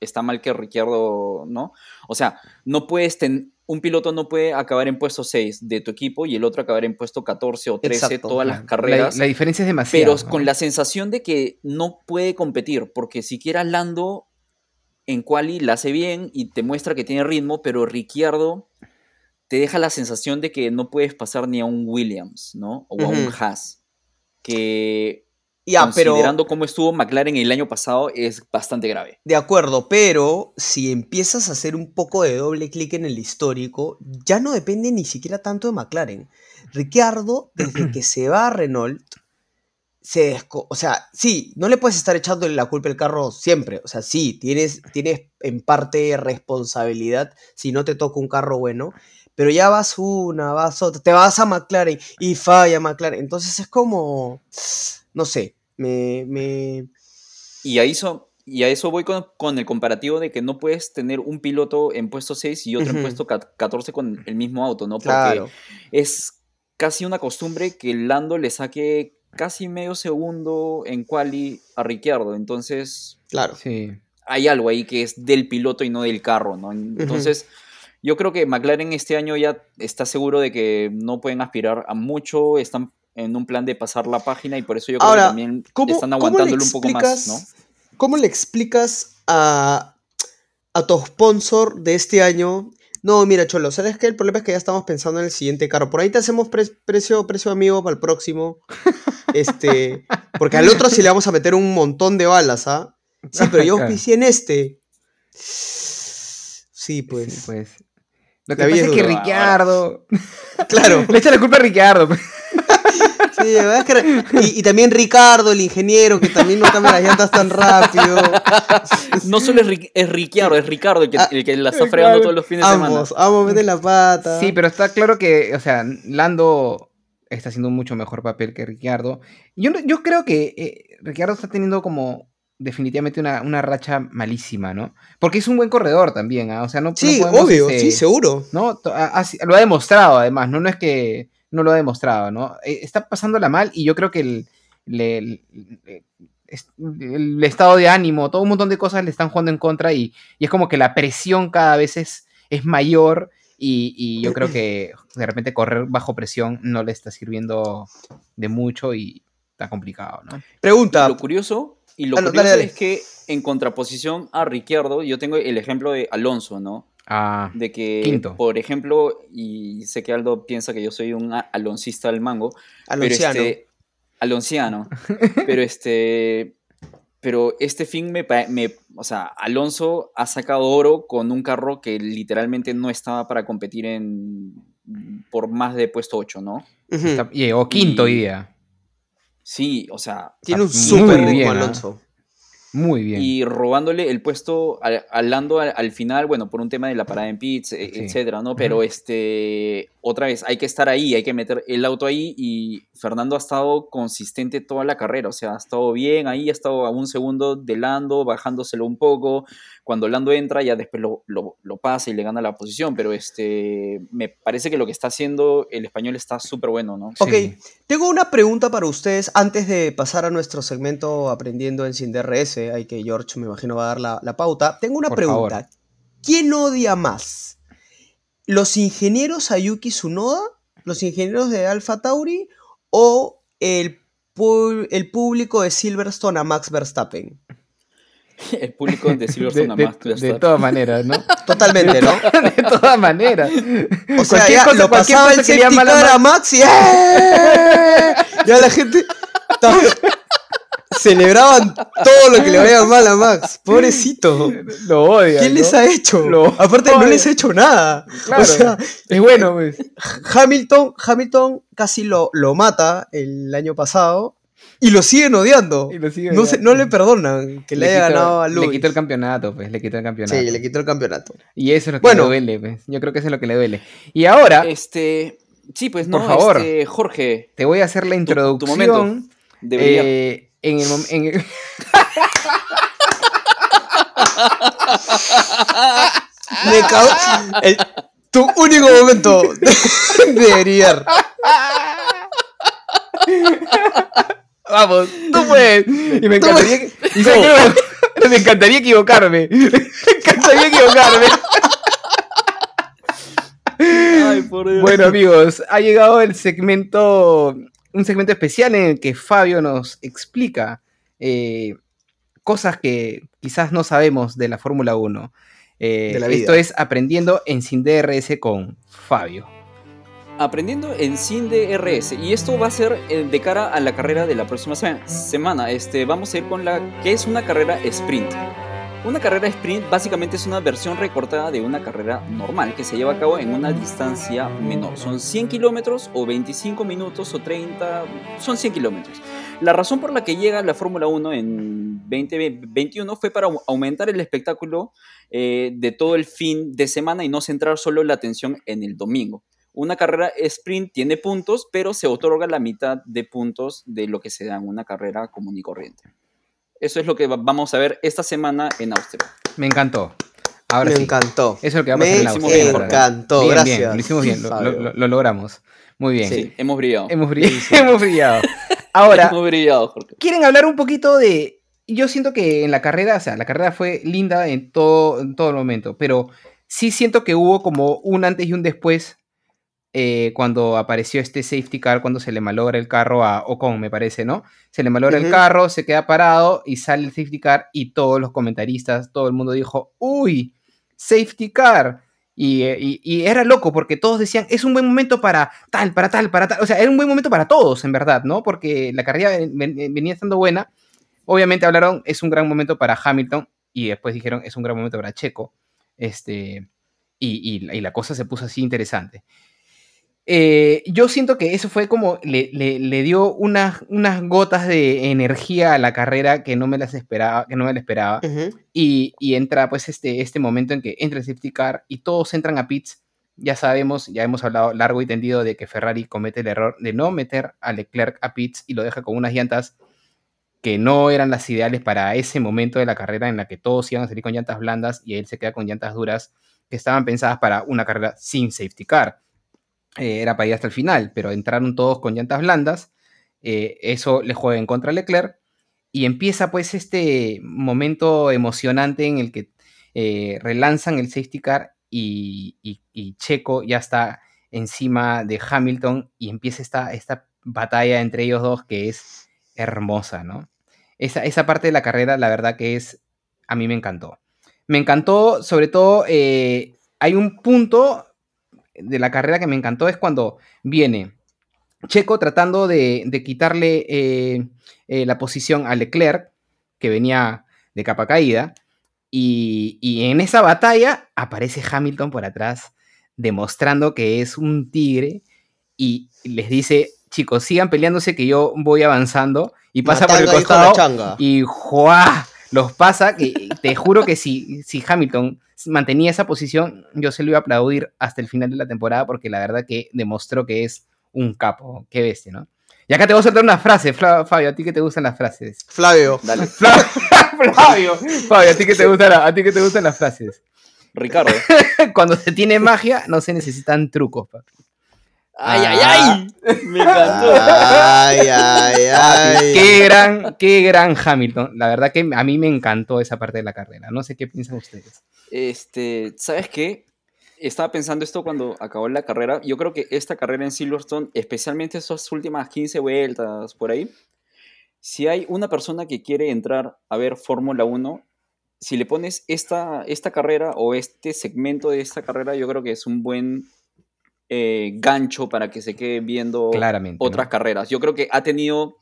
está mal que Ricciardo, ¿no? O sea, no puedes ten- un piloto no puede acabar en puesto 6 de tu equipo y el otro acabar en puesto 14 o 13 Exacto. todas las La- carreras. La, diferencia es demasiado. pero ¿no? con la sensación de que no puede competir, porque siquiera Lando en quali la hace bien y te muestra que tiene ritmo, pero Ricciardo te deja la sensación de que no puedes pasar ni a un Williams, ¿no? O a un. Haas, que Ya, pero considerando cómo estuvo McLaren el año pasado es bastante grave. de acuerdo, pero si empiezas a hacer un poco de doble clic en el histórico, ya no depende ni siquiera tanto de McLaren. Ricciardo, desde que se va a Renault, se desco- o sea, sí, no le puedes estar echándole la culpa al carro siempre. O sea, sí, tienes, tienes en parte responsabilidad si no te toca un carro bueno. Pero ya vas una, vas otra, te vas a McLaren y falla McLaren. Entonces es como, no sé, me, me, Y a eso, y a eso voy con, con el comparativo de que no puedes tener un piloto en puesto 6 y otro en puesto ca- 14 con el mismo auto, ¿no? Porque claro. es casi una costumbre que Lando le saque casi medio segundo en quali a Ricciardo. Entonces, Claro. Sí. hay algo ahí que es del piloto y no del carro, ¿no? Entonces, yo creo que McLaren este año ya está seguro de que no pueden aspirar a mucho, están en un plan de pasar la página y por eso yo creo Ahora, que también ¿Cómo, están aguantándolo un poco más, ¿Cómo le explicas a, a tu sponsor de este año? No, mira, Cholo, ¿sabes qué? El problema es que ya estamos pensando en el siguiente carro. Por ahí te hacemos pre- precio, precio amigo para el próximo. [laughs] Este, porque al otro sí le vamos a meter un montón de balas, ¿ah? Sí, pero yo [laughs] auspicié en este. Sí, pues. Sí, pues. Lo La que vida pasa es es que. Ricardo. Claro. [laughs] Le echa la culpa a Ricardo. Sí, la verdad es que- y, y también Ricardo, el ingeniero, que también no cambia las llantas tan rápido. [laughs] No solo es, Ri- es Ricciardo, es Ricardo el que, Ah, el que la está fregando claro. todos los fines de semana. Ambos, ambos meten la pata. Sí, pero está claro que, o sea, Lando está haciendo un mucho mejor papel que Ricciardo. Yo, no- yo creo que eh, Ricciardo está teniendo como definitivamente una, una racha malísima, ¿no? Porque es un buen corredor también, ¿ah? O sea, no, no Sí, podemos, obvio, este, sí, seguro. ¿no? To- ha- ha- lo ha demostrado, además, ¿no? No es que no lo ha demostrado, ¿no? Eh, está pasándola mal y yo creo que el, le- el- el- es- el estado de ánimo, todo un montón de cosas le están jugando en contra y, y es como que la presión cada vez es, es mayor y, y yo creo que de repente correr bajo presión no le está sirviendo de mucho y está complicado, ¿no? Pregunta. Lo curioso, y lo Ah, no, curioso dale, dale. es que en contraposición a Ricciardo, yo tengo el ejemplo de Alonso, ¿no? Ah, De que, Quinto. por ejemplo, y sé que Aldo piensa que yo soy un aloncista del mango, Alonciano. pero este, alonciano, [laughs] pero este, pero este fin me, me, o sea, Alonso ha sacado oro con un carro que literalmente no estaba para competir en, por más de puesto 8, ¿no? Está- llegó quinto hoy Y- día. Sí, o sea, Tiene un muy súper ¿ah? Alonso. Muy bien. y robándole el puesto a, a Lando al, al final, bueno, por un tema de la parada en pits, e- Sí. etcétera, ¿no? Pero este, otra vez, hay que estar ahí, hay que meter el auto ahí y Fernando ha estado consistente toda la carrera, o sea, ha estado bien ahí, ha estado a un segundo de Lando, bajándoselo un poco, cuando Lando entra ya después lo, lo- lo pasa y le gana la posición, pero este, me parece que lo que está haciendo el español está súper bueno, ¿no? Ok, Sí. tengo una pregunta para ustedes antes de pasar a nuestro segmento Aprendiendo en Sin DRS. Hay que George, me imagino, va a dar la, la pauta. Tengo una Por pregunta. ¿Quién odia más? los ingenieros a Yuki Tsunoda, los ingenieros de Alpha Tauri o el, pu- el público de Silverstone a Max Verstappen. [laughs] El público de De, Silverstone a de- Max de Verstappen. todas maneras, ¿no? [laughs] Totalmente, ¿no? [laughs] de todas maneras. O sea, Cualquier ya cosa- lo cualquier pasaba cosa el safety car a ma- Max y ¡eh! ya la gente celebraban todo lo que le vaya mal a Max. Pobrecito. Lo odia. ¿Quién les ha hecho? Lo Aparte, no les ha hecho nada. Claro. O sea, Es bueno, pues. Hamilton, Hamilton casi lo, lo mata el año pasado y lo siguen odiando. Y lo sigue No, se- odiando. no le perdonan que le, haya quitó- ganado a Le Lewis. quitó el campeonato, pues. Le quitó el campeonato. Sí, le quitó el campeonato. Y eso es lo que Bueno. le duele, pues. Yo creo que eso es lo que le duele. Y ahora Este. Sí, pues Por no, favor. este, Jorge, te voy a hacer la tu introducción. momento. debería. eh, en el mom- en el- [laughs] Me cago- el- tu único momento [laughs] de, de brillar. [laughs] Vamos, tú puedes. [laughs] Y me encantaría, que- [laughs] me encantaría equivocarme. [laughs] Me encantaría equivocarme. Ay, por Dios. Bueno, amigos, ha llegado el segmento, un segmento especial en el que Fabio nos explica eh, cosas que quizás no sabemos de la Fórmula 1. Eh. Esto es Aprendiendo en Sin DRS con Fabio. Aprendiendo en Sin DRS. Y esto va a ser eh, de cara a la carrera de la próxima se- semana. Este, vamos a ir con la que es una carrera sprint. Una carrera sprint básicamente es una versión recortada de una carrera normal que se lleva a cabo en una distancia menor. Son 100 kilómetros o 25 minutos o 30, son 100 kilómetros. La razón por la que llega la Fórmula 1 en 2021 fue para au- aumentar el espectáculo eh, de todo el fin de semana y no centrar solo la atención en el domingo. Una carrera sprint tiene puntos, pero se otorga la mitad de puntos de lo que se da en una carrera común y corriente. Eso es lo que va- vamos a ver esta semana en Austria. Me encantó. Ahora Me sí. encantó. Eso es lo que vamos a Me hacer en Austria, ¿verdad? encantó, Bien, gracias. bien, lo hicimos bien, lo, Fabio. lo- lo logramos. Muy bien. Sí, hemos brillado. Hemos, brillado, [laughs] hemos brillado. Ahora, hemos brillado, Jorge. quieren hablar un poquito de. Yo siento que en la carrera, o sea, la carrera fue linda en todo, en todo el momento, pero sí siento que hubo como un antes y un después eh, cuando apareció este safety car, cuando se le malogra el carro a Ocon, me parece, ¿no? Se le malogra el carro, se queda parado y sale el safety car y todos los comentaristas, todo el mundo dijo, uy, safety car. Y, eh, y- y era loco porque todos decían, es un buen momento para tal, para tal, para tal. O sea, era un buen momento para todos, en verdad, ¿no? Porque la carrera ven- venía estando buena. Obviamente hablaron, es un gran momento para Hamilton. Y después dijeron, es un gran momento para Checo. Este, y la cosa se puso así interesante. Eh, yo siento que eso fue como le, le- le dio unas, unas gotas de energía a la carrera que no me las esperaba, que no me la esperaba. Y, y entra pues este, este momento en que entra el safety car y todos entran a pits. Ya sabemos, ya hemos hablado largo y tendido de que Ferrari comete el error de no meter a Leclerc a pits y lo deja con unas llantas que no eran las ideales para ese momento de la carrera en la que todos iban a salir con llantas blandas y él se queda con llantas duras que estaban pensadas para una carrera sin safety car. Eh, era para ir hasta el final, pero entraron todos con llantas blandas. eh, eso le juega en contra a Leclerc y empieza pues este momento emocionante en el que eh, relanzan el safety car y, Checo ya está encima de Hamilton y empieza esta, esta batalla entre ellos dos que es hermosa, ¿no? Esa, esa parte de la carrera, la verdad que es, a mí me encantó. Me encantó, sobre todo, hay un punto de la carrera que me encantó, es cuando viene Checo tratando de, de quitarle eh, eh, la posición a Leclerc, que venía de capa caída, y, y en esa batalla aparece Hamilton por atrás, demostrando que es un tigre, y les dice, chicos, sigan peleándose que yo voy avanzando, y pasa por el costado, y ¡juá! los pasa, que te juro que si, si Hamilton mantenía esa posición, yo se lo iba a aplaudir hasta el final de la temporada, porque la verdad que demostró que es un capo, qué bestia, ¿no? Y acá te voy a soltar una frase, Fabio, a ti que te gustan las frases. Flavio. Dale. [laughs] Fla- Fabio, Fabio, a ti que te gustan, a ti que te gustan las frases. Ricardo. [laughs] Cuando se tiene magia, no se necesitan trucos, papi. ¡Ay, ay, Ah. ay! Me encantó. Ay, ay, ay. Qué gran, qué gran Hamilton. La verdad que a mí me encantó esa parte de la carrera. No sé qué piensan ustedes. Este, ¿sabes qué? estaba pensando esto cuando acabó la carrera. Yo creo que esta carrera en Silverstone, especialmente estas últimas 15 vueltas por ahí, si hay una persona que quiere entrar a ver Fórmula 1, si le pones esta, esta carrera o este segmento de esta carrera, yo creo que es un buen eh, gancho para que se quede viendo Claramente. ¿no? otras carreras. Yo creo que ha tenido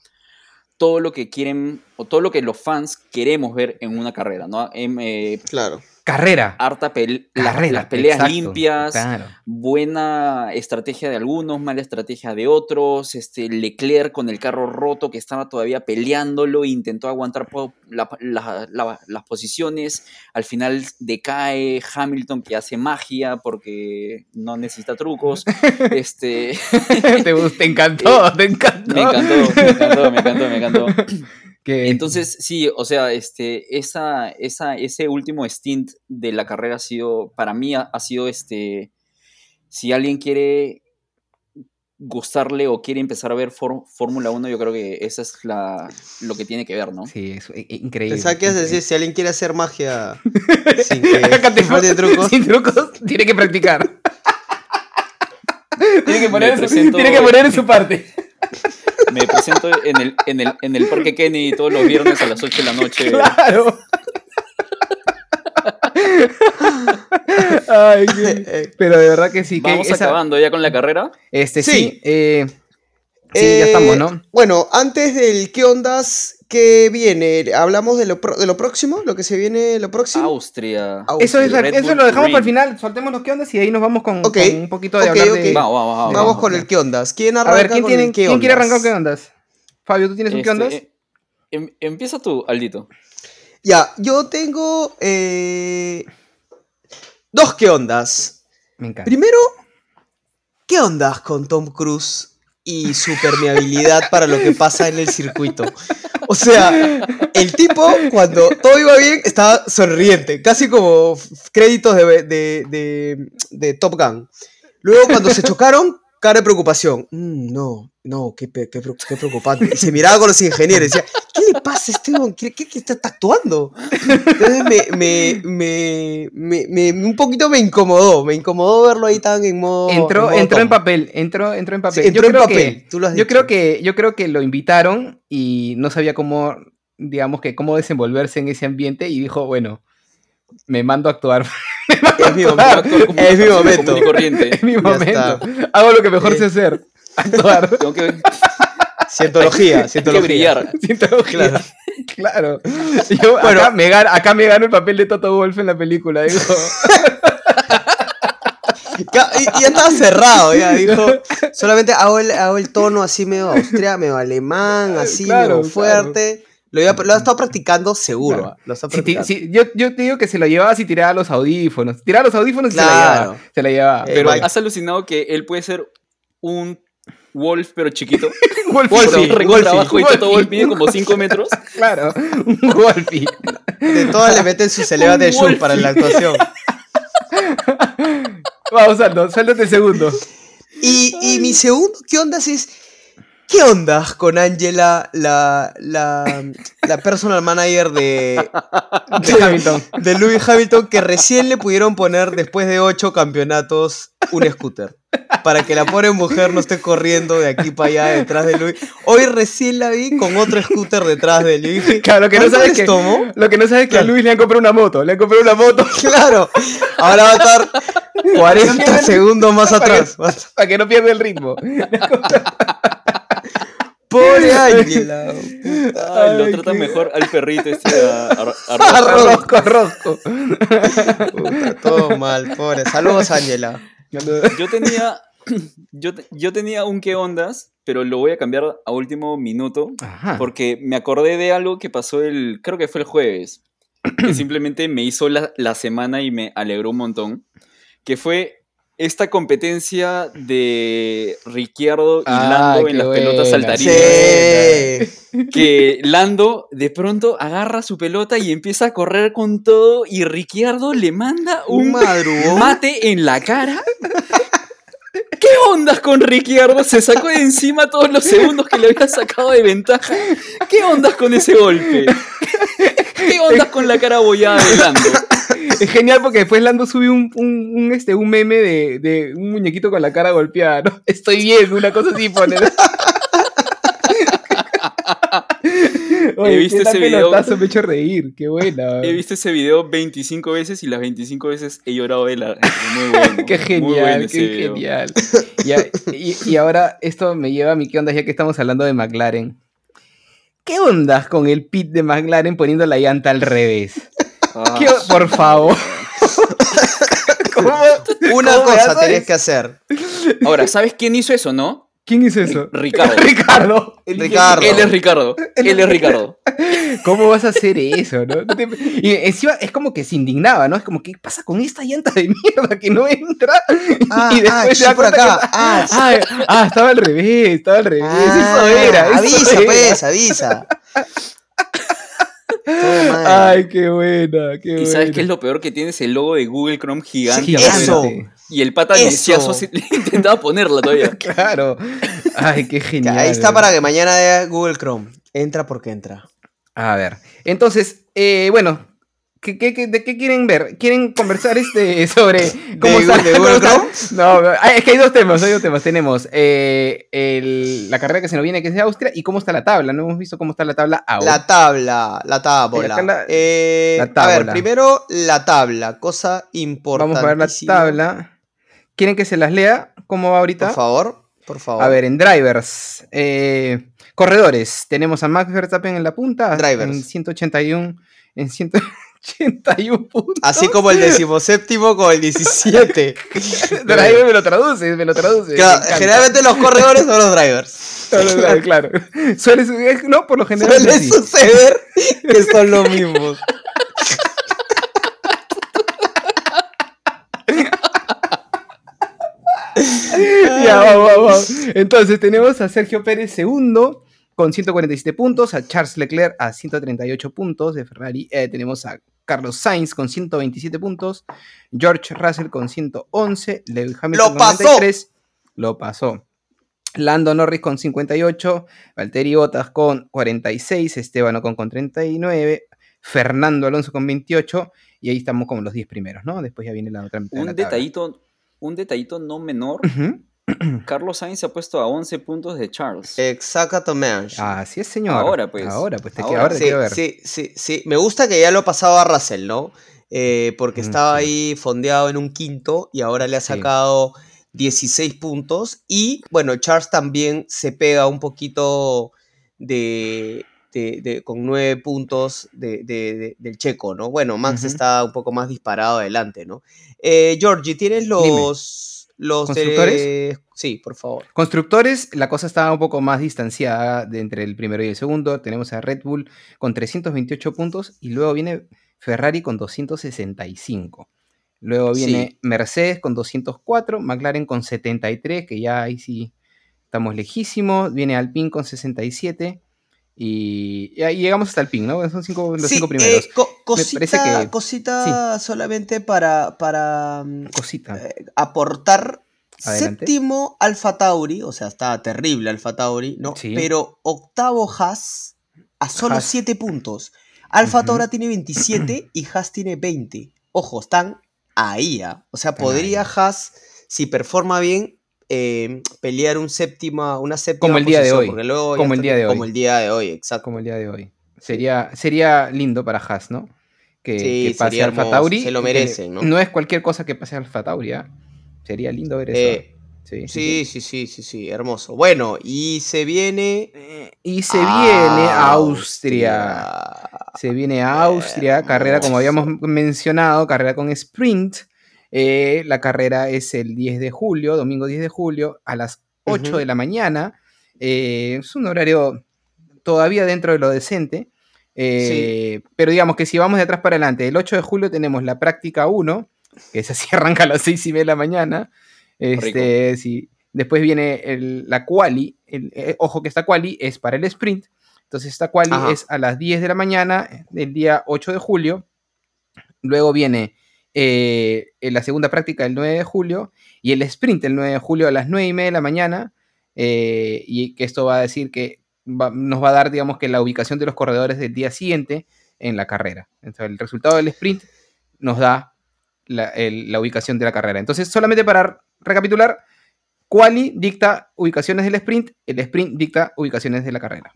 todo lo que quieren o todo lo que los fans queremos ver en una carrera, ¿no? Em, eh, Claro. Carrera. harta pel- Carrera. las peleas exacto, limpias, Claro. buena estrategia de algunos, mala estrategia de otros, este Leclerc con el carro roto que estaba todavía peleándolo, intentó aguantar po- la- la- la- las posiciones, al final decae Hamilton que hace magia porque no necesita trucos, [laughs] este, te, te encantó, [laughs] te encantó. me encantó, me encantó, me encantó, me encantó. [laughs] Que- Entonces, sí, o sea, este, esa, esa, ese último stint de la carrera ha sido, para mí, ha, ha sido este, si alguien quiere gustarle o quiere empezar a ver Fórmula 1, yo creo que esa es la, lo que tiene que ver, ¿no? Sí, es i- increíble. Pensaba que decir, si alguien quiere hacer magia [laughs] sin que trucos. Sin trucos, tiene que practicar. tiene, que poner su, tiene que poner en su parte. [laughs] Me presento en el, en el, en el Parque Kennedy todos los viernes a las 8 de la noche. Claro. Ay, qué- Eh, Pero de verdad que sí. Que Vamos esa- acabando ya con la carrera. Este, sí. Sí. eh, sí, eh, ya estamos, ¿no? Bueno, antes del qué ondas, ¿qué viene? ¿Hablamos de lo, pro- de lo próximo? ¿Lo que se viene lo próximo? Austria. Austria. Eso, es, eso Bull lo dejamos para el final. Soltemos los que ondas y ahí nos vamos con, un poquito de ok, hablar ok. de. Vamos, vamos, vamos. Vamos vamos, con el qué ondas. ¿Quién A ver, ¿quién, con tiene, el qué ¿quién quiere arrancar qué ondas? Fabio, ¿tú tienes un qué Este, ondas? eh, em- empieza tú, Aldito. Ya, yo tengo eh, dos qué ondas. Me encanta. Primero, ¿qué ondas con Tom Cruise y su permeabilidad para lo que pasa en el circuito? O sea, el tipo, cuando todo iba bien, estaba sonriente, casi como créditos de, de- de- de Top Gun. Luego, cuando se chocaron, cara de preocupación. "Mm, no, no, qué, qué qué preocupante. Y se miraba con los ingenieros y decía, ¿qué le pasa a este? ¿Qué, qué- qué está, está actuando? Entonces me, me, me, me- un poquito me incomodó, me incomodó verlo ahí tan en modo... Entró, modo entró en papel, entró, entró en papel. Sí, entró yo en creo papel, que, tú lo has yo dicho. creo que, yo creo que lo invitaron y no sabía cómo, digamos que cómo desenvolverse en ese ambiente y dijo, bueno, me mando a actuar. Es mi momento. como Es mi momento. corriente. en mi momento. Hago lo que mejor Eh. sé hacer. [laughs] Actuar. Tengo que, Cientología, cientología. brillar. [laughs] Cientología. Claro. Claro. Yo Bueno. acá, me gano, acá me gano el papel de Toto Wolf en la película. Digo, [laughs] Ya, estaba cerrado, ya dijo. Solamente hago el, hago el tono así medio austria, medio alemán, así Claro, medio fuerte. Lo, iba- lo ha estado practicando seguro. Claro. ah, Lo está practicando. si- yo, yo te digo que se lo llevaba si tiraba los audífonos. Tiraba los audífonos y se la llevaba. Se la llevaba. Eh, Pero has alucinado que él puede ser un Wolf, pero chiquito. [laughs] Wolfie, Wolfie, Wolfie, abajo y Toto Wolfie. Wolf mide como 5 metros. [laughs] Claro, un Wolfie. De todas le meten sus elevate Un show para la actuación. [laughs] Vamos, Aldo, suéltate el segundo. Y, y mi segundo, ¿qué ondas es? ¿Qué ondas con Angela, la, la, la personal manager de, De Hamilton. de Lewis Hamilton, que recién le pudieron poner, después de ocho campeonatos, un scooter? Para que la pobre mujer no esté corriendo de aquí para allá detrás de Lewis. Hoy recién la vi con otro scooter detrás de dije, Claro, lo que no ¿cuánto sabes que tomó? Lo que no sabes es que a Claro. Luis le han comprado una moto. Le han comprado una moto Claro, ahora va a estar [laughs] 40 segundos más atrás. para que no pierda el ritmo. [laughs] Pobre Ángela. Ay, lo qué- mejor al perrito este a, a- [laughs] a-. Rosco, rosco. Puta, todo mal, pobre. Saludos, Ángela. Yo [laughs] tenía, [clears throat] yo, te- yo tenía un qué ondas, pero lo voy a cambiar a último minuto Ajá. porque me acordé de algo que pasó el, creo que fue el jueves, que [clears throat] simplemente me hizo la, la semana y me alegró un montón, que fue esta competencia de Ricciardo y Ah, Lando en las pelotas saltarinas. Sí. Que Lando de pronto agarra su pelota y empieza a correr con todo y Ricciardo le manda Un un mate en la cara. ¿Qué ondas con Ricciardo? Se sacó de encima todos los segundos que le había sacado de ventaja. ¿Qué ondas con ese golpe? [laughs] ¿Qué onda con la cara bollada de Lando? [laughs] Es genial porque después Lando sube un, un, un, este, un meme de, de un muñequito con la cara golpeada, ¿no? [laughs] Estoy bien, una cosa así pone. He visto ese video. pelotazo, me he hecho reír, qué buena. He visto ese video 25 veces y las 25 veces he llorado de la. Muy bueno. Qué muy genial, bueno qué video. genial. Y, y ahora esto me lleva a mi qué onda ya que estamos hablando de McLaren. ¿Qué ondas con el pit de McLaren poniendo la llanta al revés? Ah, ¿Qué o- por favor. [laughs] ¿Cómo- Una cómo cosa tenías que hacer. Ahora, ¿sabes quién hizo eso, no? ¿Quién hizo eso? [laughs] Ricardo. Ricardo. El- Ricardo. Él es Ricardo. Él es Ricardo. ¿Cómo vas a hacer eso? no? Y encima es como que se indignaba, ¿no? Es como, ¿qué pasa con esta llanta de mierda que no entra? Ah, [laughs] y ah, después se da por cuenta que acá. Ah. Ah, ah, estaba al revés, estaba al revés. Ah, eso era. eso avisa, era. pues, avisa. Ay, qué buena, qué buena. ¿Y sabes qué es lo peor que tienes el logo de Google Chrome gigante? Sí, eso. Y el pata se- [laughs] intentaba ponerla todavía. [laughs] Claro. Ay, qué genial. Ahí está para que mañana vea Google Chrome. Entra porque entra. A ver, entonces, eh, bueno, ¿qué, qué- qué- de qué quieren ver? ¿Quieren conversar este [laughs] sobre cómo ¿De está? Google- de Chrome? No, ah, es que hay dos temas, hay dos temas. Tenemos eh, el- la carrera que se nos viene, que es de Austria, y cómo está la tabla. No hemos visto cómo está la tabla ahora. La tabla, la tabla. La- Eh, la A ver, tabla. primero la tabla, cosa importante. Vamos a ver la tabla. ¿Quieren que se las lea? ¿Cómo va ahorita? Por favor, por favor. A ver, en drivers. eh, corredores. Tenemos a Max Verstappen en la punta. Drivers. En 181. En 181 puntos. Así como el decimoséptimo con el 17. [laughs] Driver me lo traduce, me lo traduce. Claro, me generalmente los corredores son los drivers. Claro, claro, claro. Suele su- es- no, por lo general. Suele suceder que son los mismos. [laughs] Ya, vamos, vamos. [laughs] Entonces tenemos a Sergio Pérez segundo con 147 puntos, a Charles Leclerc a 138 puntos de Ferrari, eh, tenemos a Carlos Sainz con 127 puntos, George Russell con 111, Lewis Hamilton ¡Lo con pasó! 93, lo pasó. Lando Norris con 58, Valtteri Bottas con 46, Esteban Ocon con 39, Fernando Alonso con 28 y ahí estamos como los 10 primeros, ¿no? Después ya viene la otra mitad de Un la tabla. detallito, un detallito no menor. [clears throat] Carlos Sainz se ha puesto a 11 puntos de Charles. Exactamente. Así es, señor. Ahora, pues. Ahora, pues te, Ahora. ahora te Sí, quiero ver. sí, sí, sí. Me gusta que ya lo ha pasado a Russell, ¿no? Eh, porque Mm, estaba sí. ahí fondeado en un quinto y ahora le ha Sí. sacado 16 puntos. Y bueno, Charles también se pega un poquito de, de- de- con 9 puntos de- de- de- del checo, ¿no? Bueno, Max está un poco más disparado adelante, ¿no? Eh, Georgie, ¿tienes los. ¿Constructores? Sí, por favor. Constructores, la cosa está un poco más distanciada de entre el primero y el segundo. Tenemos a Red Bull con 328 puntos y luego viene Ferrari con 265. Luego viene Sí. Mercedes con 204, McLaren con 73, que ya ahí sí estamos lejísimos. Viene Alpine con 67 y, y ahí llegamos hasta Alpine, ¿no? Son cinco, los Sí, cinco primeros. eh, co- cosita, que- cosita solamente para, para mm, Cosita. eh, aportar. Adelante. Séptimo Alfa Tauri, o sea, está terrible Alfa Tauri, ¿no? Sí. Pero octavo Haas a solo Haas. 7 puntos. Alfa. Tauri tiene 27 y Haas tiene 20. Ojo, están ahí, ¿ah? O sea, podría. Haas, si performa bien, eh, pelear un séptima, una séptima Como el día de hoy, luego como el día de hoy. Como el día de hoy, exacto. como el día de hoy. Sería, sería lindo para Haas, ¿no? Que, Sí, que pase Alfa Tauri. se lo merecen, ¿no? No es cualquier cosa que pase Alfa Tauri, ¿ah? Sería lindo ver eso. Eh, sí, Sí, sí, sí, sí, sí, hermoso. Bueno, y se viene Eh, Y se viene a Austria. Austria. Se viene a Austria, carrera como habíamos mencionado, carrera con sprint. Eh, la carrera es el 10 de julio, domingo 10 de julio, a las 8 Ujú. de la mañana. Eh, es un horario todavía dentro de lo decente. eh, Pero digamos que si vamos de atrás para adelante, el 8 de julio tenemos la práctica 1, que esa sí [laughs] arranca a las 6 y media de la mañana. Este, sí. Después viene el- la quali. el- eh, ojo que esta quali es para el sprint. Entonces esta quali Ajá. es a las 10 de la mañana del día 8 de julio. Luego viene eh, en la segunda práctica el 9 de julio y el sprint el 9 de julio a las 9 y media de la mañana. eh, y que esto va a decir que nos va a dar, digamos, que la ubicación de los corredores del día siguiente en la carrera. Entonces, el resultado del sprint nos da la, la ubicación de la carrera. Entonces, solamente para recapitular, Quali dicta ubicaciones del sprint, el sprint dicta ubicaciones de la carrera.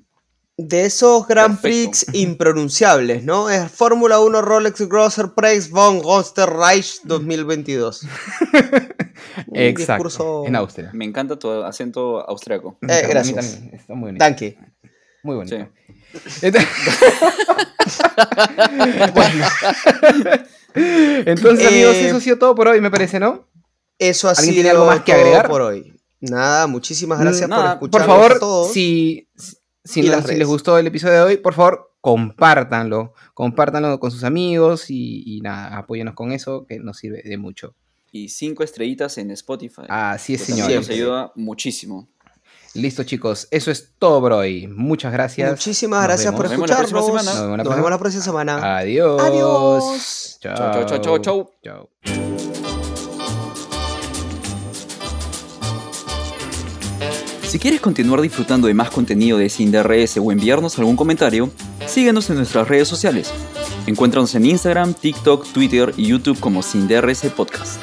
De esos Grand. Prix [laughs] impronunciables, ¿no? Es Fórmula 1 Rolex Grosser Preis von Reich 2022. [laughs] Un Exacto. discurso- En Austria. Me encanta tu acento austriaco. Eh, A mí gracias. también, Está muy bonito. Danke. Muy bonito. Sí. Entonces, [laughs] Bueno. Entonces, amigos, Eh, eso ha sido todo por hoy, me parece, ¿no? Eso ha ¿Alguien sido tiene algo más que todo agregar? por hoy. Nada, muchísimas gracias Nada, por Por escucharnos favor, a todos. si, si, no- les gustó el episodio de hoy, por favor, compártanlo. Compártanlo con sus amigos y, y nada, apóyenos con eso, que nos sirve de mucho. Y cinco estrellitas en Spotify. Así es, que también nos ayuda muchísimo. Listo, chicos. Eso es todo por hoy. Muchas gracias. Muchísimas Nos gracias por vemos. Nos vemos la próxima escucharnos. semana. Nos vemos la próxima semana. Adiós. Adiós. Chao, Chau, chau, chau, chau, Chao. Si quieres continuar disfrutando de más contenido de Sin DRS o enviarnos algún comentario, síguenos en nuestras redes sociales. Encuéntranos en Instagram, TikTok, Twitter y YouTube como Sin DRS Podcast.